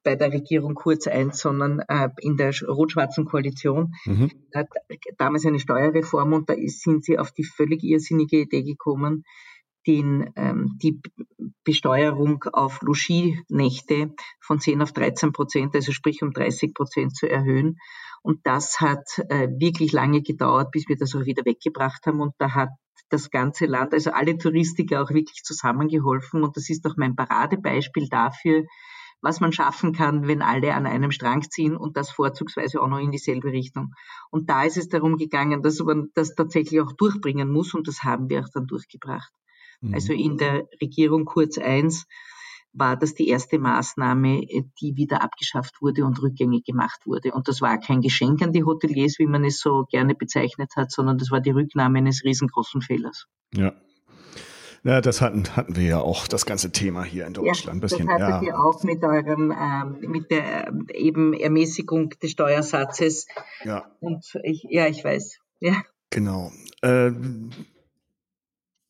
bei der Regierung Kurz 1, sondern äh, in der rot-schwarzen Koalition, mhm. damals eine Steuerreform und da sind sie auf die völlig irrsinnige Idee gekommen, den, ähm, die Besteuerung auf Logienächte von 10 auf 13 Prozent, also sprich um 30 Prozent zu erhöhen. Und das hat äh, wirklich lange gedauert, bis wir das auch wieder weggebracht haben. Und da hat das ganze Land, also alle Touristiker auch wirklich zusammengeholfen. Und das ist auch mein Paradebeispiel dafür, was man schaffen kann, wenn alle an einem Strang ziehen und das vorzugsweise auch noch in dieselbe Richtung. Und da ist es darum gegangen, dass man das tatsächlich auch durchbringen muss und das haben wir auch dann durchgebracht. Also mhm. in der Regierung Kurz I war das die erste Maßnahme, die wieder abgeschafft wurde und rückgängig gemacht wurde. Und das war kein Geschenk an die Hoteliers, wie man es so gerne bezeichnet hat, sondern das war die Rücknahme eines riesengroßen Fehlers. Ja. Ja, das hatten, hatten wir ja auch, das ganze Thema hier in Deutschland. Ja, bisschen, das hattet ja. ihr auch mit eurem, ähm, mit der ähm, eben Ermäßigung des Steuersatzes. Ja. Und ich, ja, ich weiß. Ja. Genau. Äh,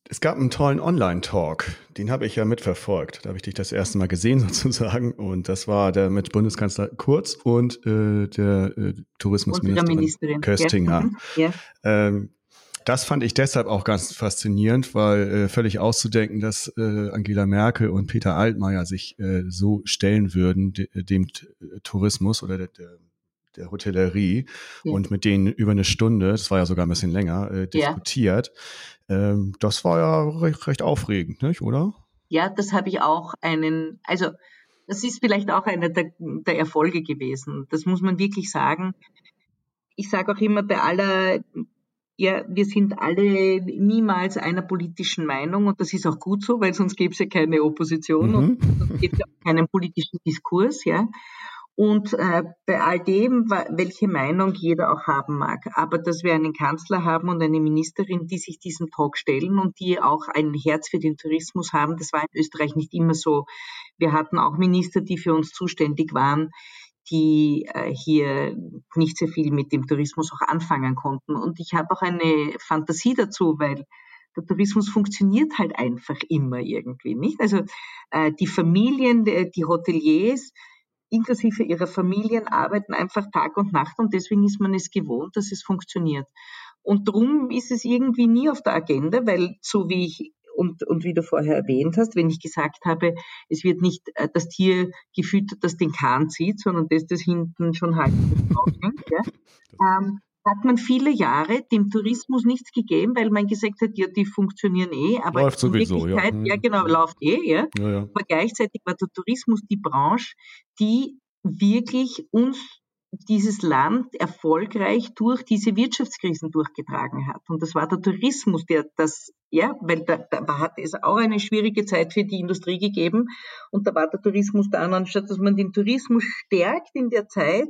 es gab einen tollen Online-Talk, den habe ich ja mitverfolgt. Da habe ich dich das erste Mal gesehen sozusagen. Und das war der mit Bundeskanzler Kurz und äh, der äh, Tourismusministerin Köstinger. Mhm. Ja. Ähm, das fand ich deshalb auch ganz faszinierend, weil äh, völlig auszudenken, dass äh, Angela Merkel und Peter Altmaier sich äh, so stellen würden, de, dem Tourismus oder der, der der Hotellerie ja. und mit denen über eine Stunde, das war ja sogar ein bisschen länger, äh, diskutiert. Ja. Ähm, das war ja recht, recht aufregend, nicht, oder? Ja, das habe ich auch einen, also das ist vielleicht auch einer der, der Erfolge gewesen. Das muss man wirklich sagen. Ich sage auch immer bei aller ja, wir sind alle niemals einer politischen Meinung und das ist auch gut so, weil sonst gäbe es ja keine Opposition mhm. und sonst gäbe es ja auch keinen politischen Diskurs, ja. Und äh, bei all dem, welche Meinung jeder auch haben mag, aber dass wir einen Kanzler haben und eine Ministerin, die sich diesem Talk stellen und die auch ein Herz für den Tourismus haben, das war in Österreich nicht immer so. Wir hatten auch Minister, die für uns zuständig waren, die äh, hier nicht sehr viel mit dem Tourismus auch anfangen konnten. Und ich habe auch eine Fantasie dazu, weil der Tourismus funktioniert halt einfach immer irgendwie, nicht? Also äh, die Familien, die Hoteliers, inklusive ihrer Familien arbeiten einfach Tag und Nacht und deswegen ist man es gewohnt, dass es funktioniert. Und darum ist es irgendwie nie auf der Agenda, weil so wie ich und, und wie du vorher erwähnt hast, wenn ich gesagt habe, es wird nicht äh, das Tier gefüttert, das den Kahn zieht, sondern das, das hinten schon halt ja, ähm, hat man viele Jahre dem Tourismus nichts gegeben, weil man gesagt hat, ja, die funktionieren eh, aber läuft in sowieso, Wirklichkeit, ja. ja genau, läuft eh, ja. ja, ja. Aber gleichzeitig war der Tourismus die Branche, die wirklich uns dieses Land erfolgreich durch diese Wirtschaftskrisen durchgetragen hat. Und das war der Tourismus, der das, ja, weil da, da hat es auch eine schwierige Zeit für die Industrie gegeben. Und da war der Tourismus da, anstatt dass man den Tourismus stärkt in der Zeit,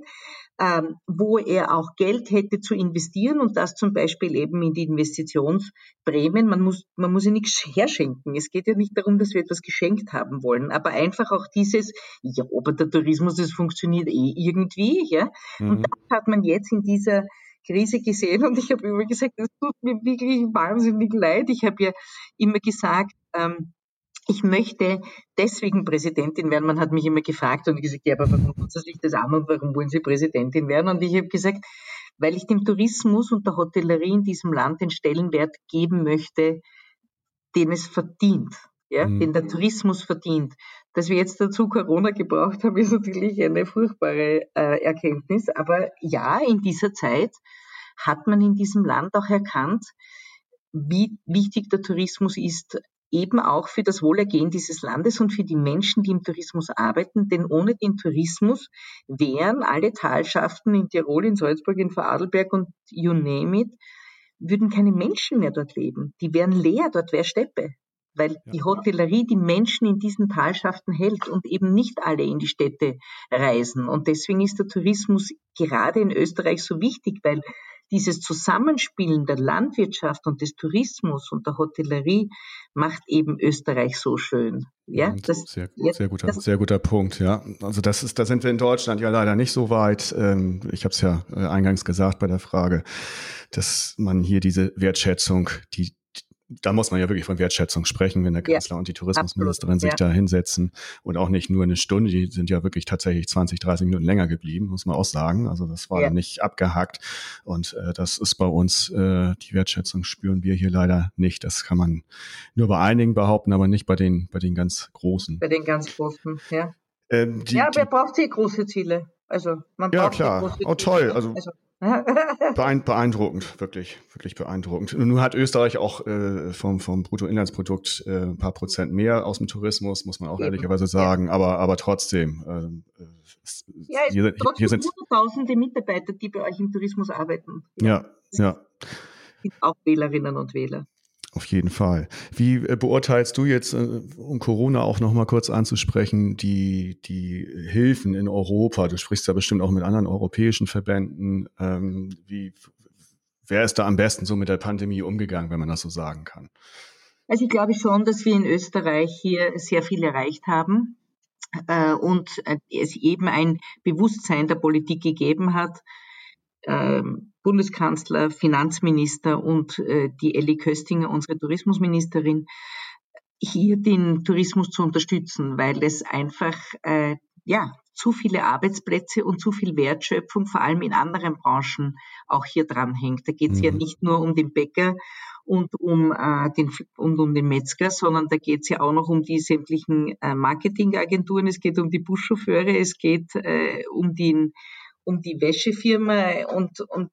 wo er auch Geld hätte zu investieren und das zum Beispiel eben in die Investitionsprämien. Man muss, man muss ja nichts herschenken. Es geht ja nicht darum, dass wir etwas geschenkt haben wollen, aber einfach auch dieses, ja, aber der Tourismus, das funktioniert eh irgendwie, ja. Mhm. Und das hat man jetzt in dieser Krise gesehen und ich habe immer gesagt, es tut mir wirklich wahnsinnig leid. Ich habe ja immer gesagt, ähm, ich möchte deswegen Präsidentin werden. Man hat mich immer gefragt und gesagt, ja, aber warum tut Sie sich das an und warum wollen Sie Präsidentin werden? Und ich habe gesagt, weil ich dem Tourismus und der Hotellerie in diesem Land den Stellenwert geben möchte, den es verdient, ja, mhm. den der Tourismus verdient. Dass wir jetzt dazu Corona gebraucht haben, ist natürlich eine furchtbare äh, Erkenntnis. Aber ja, in dieser Zeit hat man in diesem Land auch erkannt, wie wichtig der Tourismus ist eben auch für das Wohlergehen dieses Landes und für die Menschen, die im Tourismus arbeiten. Denn ohne den Tourismus wären alle Talschaften in Tirol, in Salzburg, in Vorarlberg und you name it, würden keine Menschen mehr dort leben. Die wären leer, dort wäre Steppe. Weil ja. die Hotellerie die Menschen in diesen Talschaften hält und eben nicht alle in die Städte reisen. Und deswegen ist der Tourismus gerade in Österreich so wichtig, weil dieses Zusammenspielen der Landwirtschaft und des Tourismus und der Hotellerie macht eben Österreich so schön. Ja, das, sehr, sehr, guter, das, sehr guter Punkt, ja. Also das ist, da sind wir in Deutschland ja leider nicht so weit. Ähm, ich habe es ja äh, eingangs gesagt bei der Frage, dass man hier diese Wertschätzung, die da muss man ja wirklich von Wertschätzung sprechen, wenn der Kanzler ja, und die Tourismusministerin absolut, sich ja. da hinsetzen und auch nicht nur eine Stunde, die sind ja wirklich tatsächlich 20, 30 Minuten länger geblieben, muss man auch sagen. Also das war ja. nicht abgehakt und äh, das ist bei uns, äh, die Wertschätzung spüren wir hier leider nicht. Das kann man nur bei einigen behaupten, aber nicht bei den, bei den ganz Großen. Bei den ganz Großen, ja. Ähm, die, ja, wer braucht hier große Ziele? Also man ja, klar. Oh, toll. Also, also beeindruckend, wirklich, wirklich beeindruckend. Nun hat Österreich auch äh, vom, vom Bruttoinlandsprodukt äh, ein paar Prozent mehr aus dem Tourismus, muss man auch Eben. ehrlicherweise sagen, ja. aber, aber trotzdem. Äh, ja, es hier, trotzdem hier sind hunderttausende Mitarbeiter, die bei euch im Tourismus arbeiten. Ja, ja. Sind auch Wählerinnen und Wähler. Auf jeden Fall. Wie äh, beurteilst du jetzt, äh, um Corona auch noch mal kurz anzusprechen, die, die Hilfen in Europa? Du sprichst ja bestimmt auch mit anderen europäischen Verbänden. Ähm, wie, wer ist da am besten so mit der Pandemie umgegangen, wenn man das so sagen kann? Also ich glaube schon, dass wir in Österreich hier sehr viel erreicht haben äh, und es eben ein Bewusstsein der Politik gegeben hat. Ähm, Bundeskanzler, Finanzminister und äh, die Elli Köstinger, unsere Tourismusministerin, hier den Tourismus zu unterstützen, weil es einfach ja zu viele Arbeitsplätze und zu viel Wertschöpfung, vor allem in anderen Branchen, auch hier dranhängt. Da geht es mhm. ja nicht nur um den Bäcker und um, äh, den, und um den Metzger, sondern da geht es ja auch noch um die sämtlichen äh, Marketingagenturen, es geht um die Buschauffeure, es geht äh, um, den, um die Wäschefirma und, und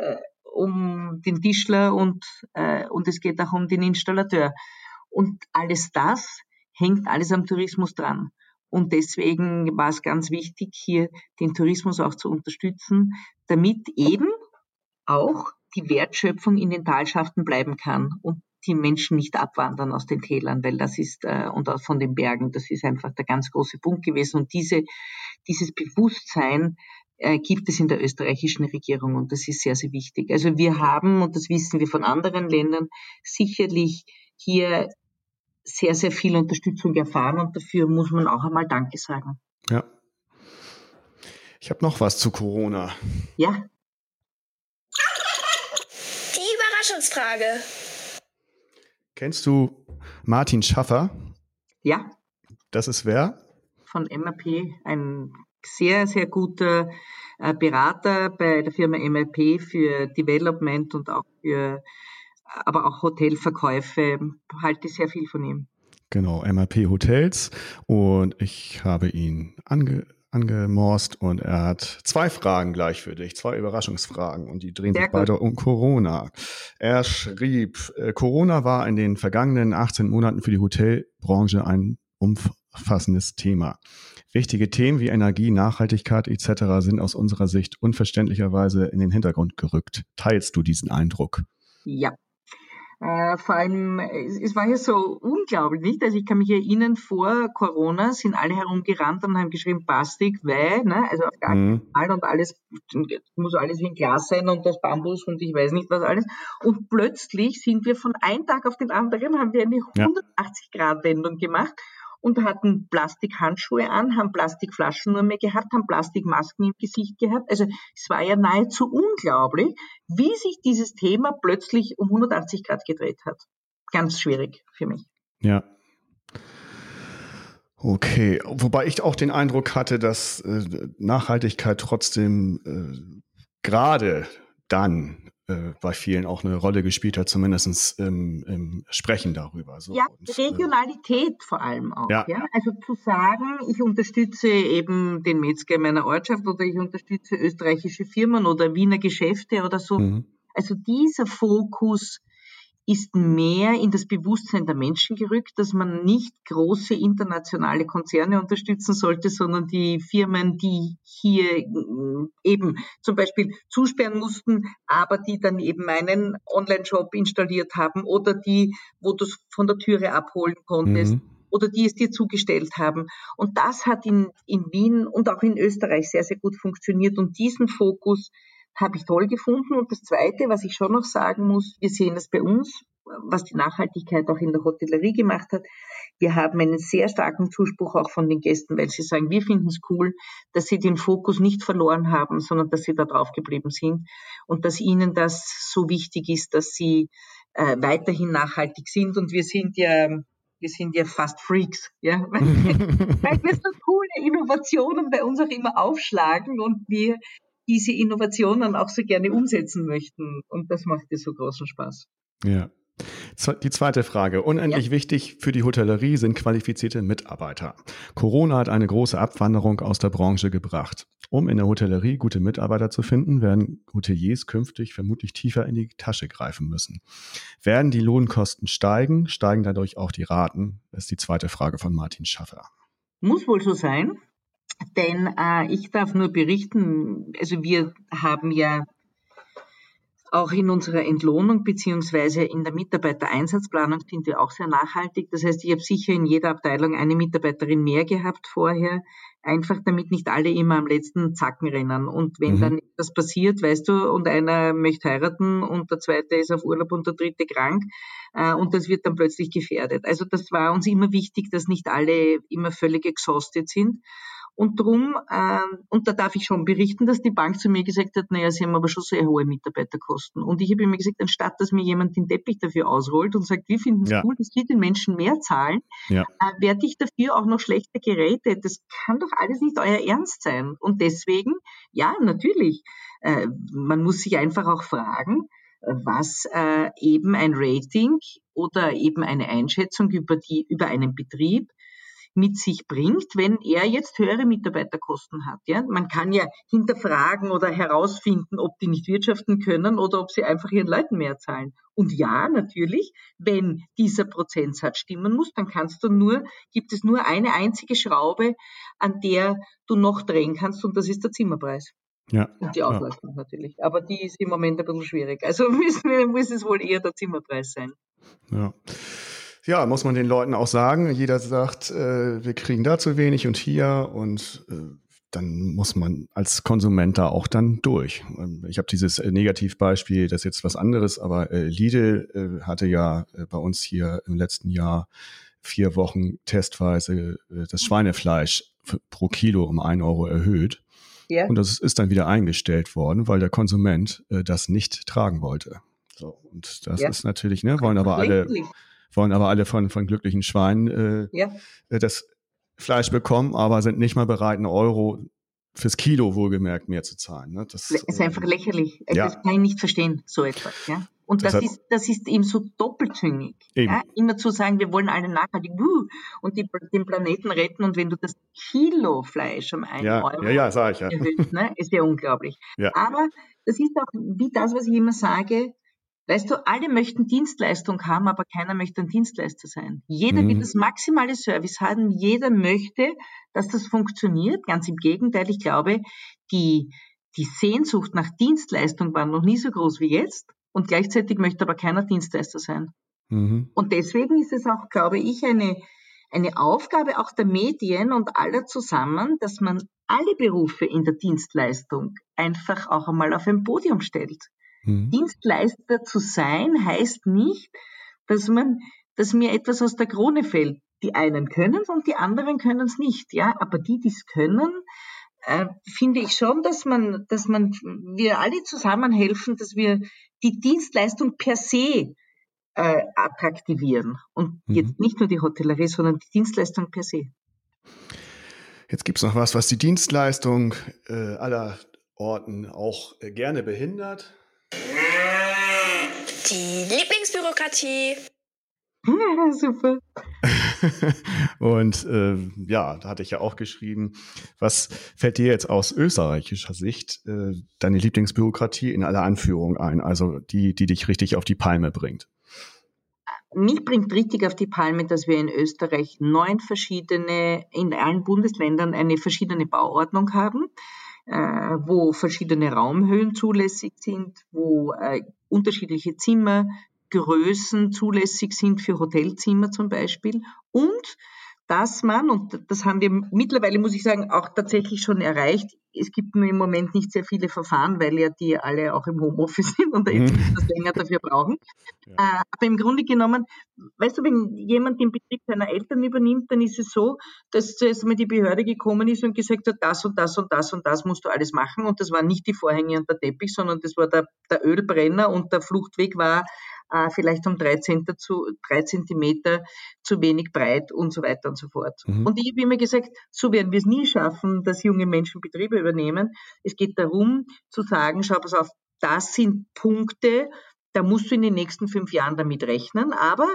äh, um den Tischler und, äh, und es geht auch um den Installateur. Und alles das hängt alles am Tourismus dran. Und deswegen war es ganz wichtig, hier den Tourismus auch zu unterstützen, damit eben auch die Wertschöpfung in den Talschaften bleiben kann und die Menschen nicht abwandern aus den Tälern, weil das ist, äh, und auch von den Bergen, das ist einfach der ganz große Punkt gewesen. Und diese, dieses Bewusstsein gibt es in der österreichischen Regierung und das ist sehr, sehr wichtig. Also wir haben, und das wissen wir von anderen Ländern, sicherlich hier sehr, sehr viel Unterstützung erfahren und dafür muss man auch einmal Danke sagen. Ja. Ich habe noch was zu Corona. Ja. Die Überraschungsfrage. Kennst du Martin Schaffer? Ja. Das ist wer? Von MAP, ein sehr, sehr guter äh, Berater bei der Firma MLP für Development und auch für aber auch Hotelverkäufe, halte sehr viel von ihm. Genau, MAP Hotels und ich habe ihn ange, angemorst und er hat zwei Fragen gleich für dich, zwei Überraschungsfragen und die drehen Sehr sich gut. beide um Corona. Er schrieb, äh, Corona war in den vergangenen 18 Monaten für die Hotelbranche ein umfassendes Thema. Wichtige Themen wie Energie, Nachhaltigkeit etc. sind aus unserer Sicht unverständlicherweise in den Hintergrund gerückt. Teilst du diesen Eindruck? Ja, äh, vor allem, es, war ja so unglaublich, nicht? Also ich kann mich erinnern, vor Corona sind alle herumgerannt und haben geschrieben Plastik, weil, ne? also auf gar mhm. Fall und alles, muss alles wie ein Glas sein und das Bambus und ich weiß nicht was alles. Und plötzlich sind wir von einem Tag auf den anderen, haben wir eine 180-Grad-Wendung gemacht und hatten Plastikhandschuhe an, haben Plastikflaschen nur mehr gehabt, haben Plastikmasken im Gesicht gehabt. Also es war ja nahezu unglaublich, wie sich dieses Thema plötzlich um 180 Grad gedreht hat. Ganz schwierig für mich. Ja. Okay, wobei ich auch den Eindruck hatte, dass äh, Nachhaltigkeit trotzdem äh, gerade dann äh, bei vielen auch eine Rolle gespielt hat, zumindest im, im Sprechen darüber. So. Ja, und, äh, Regionalität äh, vor allem auch. Ja. ja. Also zu sagen, ich unterstütze eben den Metzger in meiner Ortschaft oder ich unterstütze österreichische Firmen oder Wiener Geschäfte oder so. Mhm. Also dieser Fokus ist mehr in das Bewusstsein der Menschen gerückt, dass man nicht große internationale Konzerne unterstützen sollte, sondern die Firmen, die hier mm, eben zum Beispiel zusperren mussten, aber die dann eben einen Online-Shop installiert haben oder die, wo du es von der Türe abholen konntest. Mhm oder die es dir zugestellt haben. Und das hat in, in Wien und auch in Österreich sehr, sehr gut funktioniert. Und diesen Fokus habe ich toll gefunden. Und das Zweite, was ich schon noch sagen muss, wir sehen das bei uns, was die Nachhaltigkeit auch in der Hotellerie gemacht hat. Wir haben einen sehr starken Zuspruch auch von den Gästen, weil sie sagen, wir finden es cool, dass sie den Fokus nicht verloren haben, sondern dass sie da drauf geblieben sind und dass ihnen das so wichtig ist, dass sie äh, weiterhin nachhaltig sind. Und wir sind ja wir sind ja fast Freaks, ja, weil, wir so coole Innovationen bei uns auch immer aufschlagen und wir diese Innovationen auch so gerne umsetzen möchten. Und das macht dir so großen Spaß. Ja. Die zweite Frage. Unendlich ja. wichtig für die Hotellerie sind qualifizierte Mitarbeiter. Corona hat eine große Abwanderung aus der Branche gebracht. Um in der Hotellerie gute Mitarbeiter zu finden, werden Hoteliers künftig vermutlich tiefer in die Tasche greifen müssen. Werden die Lohnkosten steigen, steigen dadurch auch die Raten? Das ist die zweite Frage von Martin Schaffer. Muss wohl so sein. Denn äh, ich darf nur berichten, also wir haben ja Auch in unserer Entlohnung beziehungsweise in der Mitarbeitereinsatzplanung sind wir auch sehr nachhaltig. Das heißt, ich habe sicher in jeder Abteilung eine Mitarbeiterin mehr gehabt vorher, einfach damit nicht alle immer am letzten Zacken rennen. Und wenn mhm. dann etwas passiert, weißt du, und einer möchte heiraten und der zweite ist auf Urlaub und der dritte krank, äh, und das wird dann plötzlich gefährdet. Also das war uns immer wichtig, dass nicht alle immer völlig exhausted sind. Und drum, äh, und da darf ich schon berichten, dass die Bank zu mir gesagt hat, naja, sie haben aber schon sehr hohe Mitarbeiterkosten. Und ich habe immer gesagt, anstatt dass mir jemand den Teppich dafür ausrollt und sagt, wir finden es ja. cool, dass wir den Menschen mehr zahlen, ja. äh, werde ich dafür auch noch schlechte Geräte. Das kann doch alles nicht euer Ernst sein. Und deswegen, ja, natürlich, äh, man muss sich einfach auch fragen, was äh, eben ein Rating oder eben eine Einschätzung über die über einen Betrieb mit sich bringt, wenn er jetzt höhere Mitarbeiterkosten hat. Ja? Man kann ja hinterfragen oder herausfinden, ob die nicht wirtschaften können oder ob sie einfach ihren Leuten mehr zahlen. Und ja, natürlich, wenn dieser Prozentsatz stimmen muss, dann kannst du nur, gibt es nur eine einzige Schraube, an der du noch drehen kannst, und das ist der Zimmerpreis. Ja. Und die Auslastung ja. natürlich. Aber die ist im Moment ein bisschen schwierig. Also müssen muss es wohl eher der Zimmerpreis sein. Ja. Ja, muss man den Leuten auch sagen. Jeder sagt, äh, wir kriegen da zu wenig und hier und äh, dann muss man als Konsument da auch dann durch. Ähm, ich habe dieses äh, Negativbeispiel, das ist jetzt was anderes, aber äh, Lidl äh, hatte ja äh, bei uns hier im letzten Jahr vier Wochen testweise das Schweinefleisch pro Kilo um ein Euro erhöht. Ja. Und das ist dann wieder eingestellt worden, weil der Konsument das nicht tragen wollte. So, und das ja. ist natürlich, ne, wollen aber alle, wollen aber alle von, von glücklichen Schweinen äh, ja. Äh, das Fleisch bekommen, aber sind nicht mal bereit, einen Euro fürs Kilo wohlgemerkt mehr zu zahlen. Ne? Das ist einfach äh, lächerlich. Ja. Das kann ich nicht verstehen, so etwas. Ja? Und das, das ist, das ist eben so doppelzüngig. Eben. Ja? Immer zu sagen, wir wollen alle nachhaltig und die, den Planeten retten und wenn du das Kilo Fleisch um einen ja, Euro ja, ja, sag ich, ja. erhöhst, ne? ist ja unglaublich. Ja. Aber das ist auch wie das, was ich immer sage, Weißt du, alle möchten Dienstleistung haben, aber keiner möchte ein Dienstleister sein. Jeder mhm. will das maximale Service haben, jeder möchte, dass das funktioniert. Ganz im Gegenteil, ich glaube, die, die Sehnsucht nach Dienstleistung war noch nie so groß wie jetzt und gleichzeitig möchte aber keiner Dienstleister sein. Mhm. Und deswegen ist es auch, glaube ich, eine, eine Aufgabe auch der Medien und aller zusammen, dass man alle Berufe in der Dienstleistung einfach auch einmal auf ein Podium stellt. Mhm. Dienstleister zu sein heißt nicht, dass man, dass mir etwas aus der Krone fällt. Die einen können es und die anderen können es nicht, ja. Aber die, die es können, äh, finde ich schon, dass man, dass man, wir alle zusammen helfen, dass wir die Dienstleistung per se äh, attraktivieren. Und mhm. jetzt nicht nur die Hotellerie, sondern die Dienstleistung per se. Jetzt gibt es noch was, was die Dienstleistung äh, aller Orten auch äh, gerne behindert. Die Lieblingsbürokratie. Ja, super. und äh, ja, da hatte ich ja auch geschrieben, was fällt dir jetzt aus österreichischer Sicht äh, deine Lieblingsbürokratie in aller Anführung ein, also die, die dich richtig auf die Palme bringt? Mich bringt richtig auf die Palme, dass wir in Österreich neun verschiedene, in allen Bundesländern eine verschiedene Bauordnung haben wo verschiedene Raumhöhen zulässig sind, wo äh, unterschiedliche Zimmergrößen zulässig sind für Hotelzimmer zum Beispiel und dass man, und das haben wir mittlerweile, muss ich sagen, auch tatsächlich schon erreicht, es gibt nur im Moment nicht sehr viele Verfahren, weil ja die alle auch im Homeoffice sind und jetzt etwas länger dafür brauchen. Ja. Äh, aber im Grunde genommen, weißt du, wenn jemand den Betrieb seiner Eltern übernimmt, dann ist es so, dass zuerst einmal die Behörde gekommen ist und gesagt hat, das und das und das und das musst du alles machen. Und das waren nicht die Vorhänge und der Teppich, sondern das war der, der Ölbrenner und der Fluchtweg war äh, vielleicht um drei, Zentimeter zu, drei Zentimeter zu wenig breit und so weiter und so fort. Mhm. Und ich habe immer gesagt, so werden wir es nie schaffen, dass junge Menschen Betriebe übernehmen. Es geht darum zu sagen, schau pass auf, das sind Punkte, da musst du in den nächsten fünf Jahren damit rechnen, aber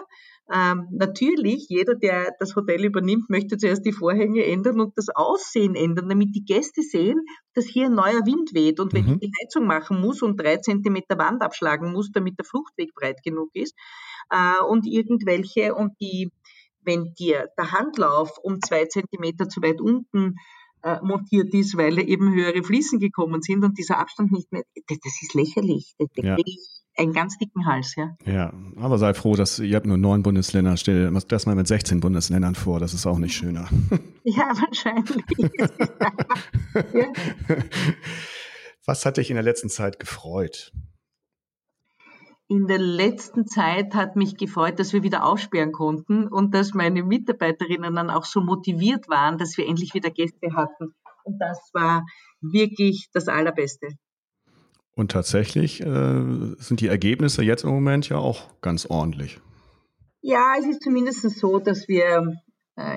ähm, natürlich, jeder, der das Hotel übernimmt, möchte zuerst die Vorhänge ändern und das Aussehen ändern, damit die Gäste sehen, dass hier ein neuer Wind weht. Und wenn mhm. ich die Heizung machen muss und drei Zentimeter Wand abschlagen muss, damit der Fluchtweg breit genug ist, äh, und irgendwelche, und die, wenn dir der Handlauf um zwei Zentimeter zu weit unten äh, montiert ist, weil eben höhere Fliesen gekommen sind und dieser Abstand nicht mehr, das, das ist lächerlich. Da, da Ja. einen ganz dicken Hals, ja. Ja, aber sei froh, dass ihr habt nur neun Bundesländer. Stell dir das mal mit 16 Bundesländern vor, das ist auch nicht schöner. Ja, wahrscheinlich. Ja. Was hat dich in der letzten Zeit gefreut? In der letzten Zeit hat mich gefreut, dass wir wieder aufsperren konnten und dass meine Mitarbeiterinnen dann auch so motiviert waren, dass wir endlich wieder Gäste hatten. Und das war wirklich das Allerbeste. Und tatsächlich äh, sind die Ergebnisse jetzt im Moment ja auch ganz ordentlich. Ja, es ist zumindest so, dass wir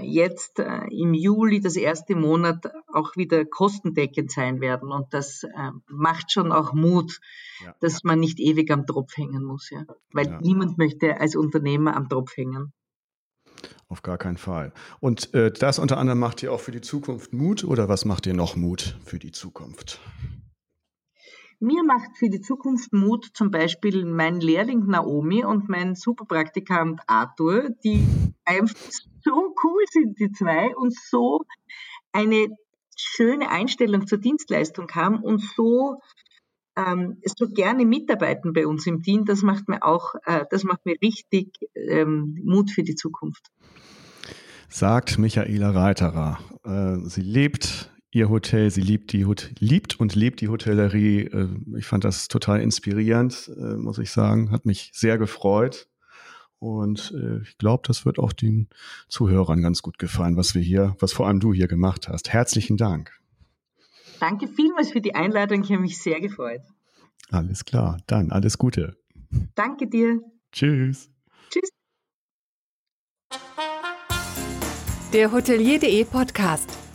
jetzt äh, im Juli, das erste Monat, auch wieder kostendeckend sein werden. Und das äh, macht schon auch Mut, Ja. dass man nicht ewig am Tropf hängen muss. Ja? Weil Ja. niemand möchte als Unternehmer am Tropf hängen. Auf gar keinen Fall. Und äh, das unter anderem macht ihr auch für die Zukunft Mut oder was macht ihr noch Mut für die Zukunft? Mir macht für die Zukunft Mut zum Beispiel mein Lehrling Naomi und mein Superpraktikant Arthur, die einfach so cool sind, die zwei, und so eine schöne Einstellung zur Dienstleistung haben und so, ähm, so gerne mitarbeiten bei uns im Team. Das macht mir auch, äh, das macht mir richtig ähm, Mut für die Zukunft. Sagt Michaela Reiterer. Äh, sie lebt ihr Hotel, sie liebt, die Hot liebt und lebt die Hotellerie. Äh, ich fand das total inspirierend, äh, muss ich sagen. Hat mich sehr gefreut. Und äh, ich glaube, das wird auch den Zuhörern ganz gut gefallen, was wir hier, was vor allem du hier gemacht hast. Herzlichen Dank. Danke vielmals für die Einladung. Ich habe mich sehr gefreut. Alles klar. Dann alles Gute. Danke dir. Tschüss. Tschüss. Der Hotelier.de Podcast.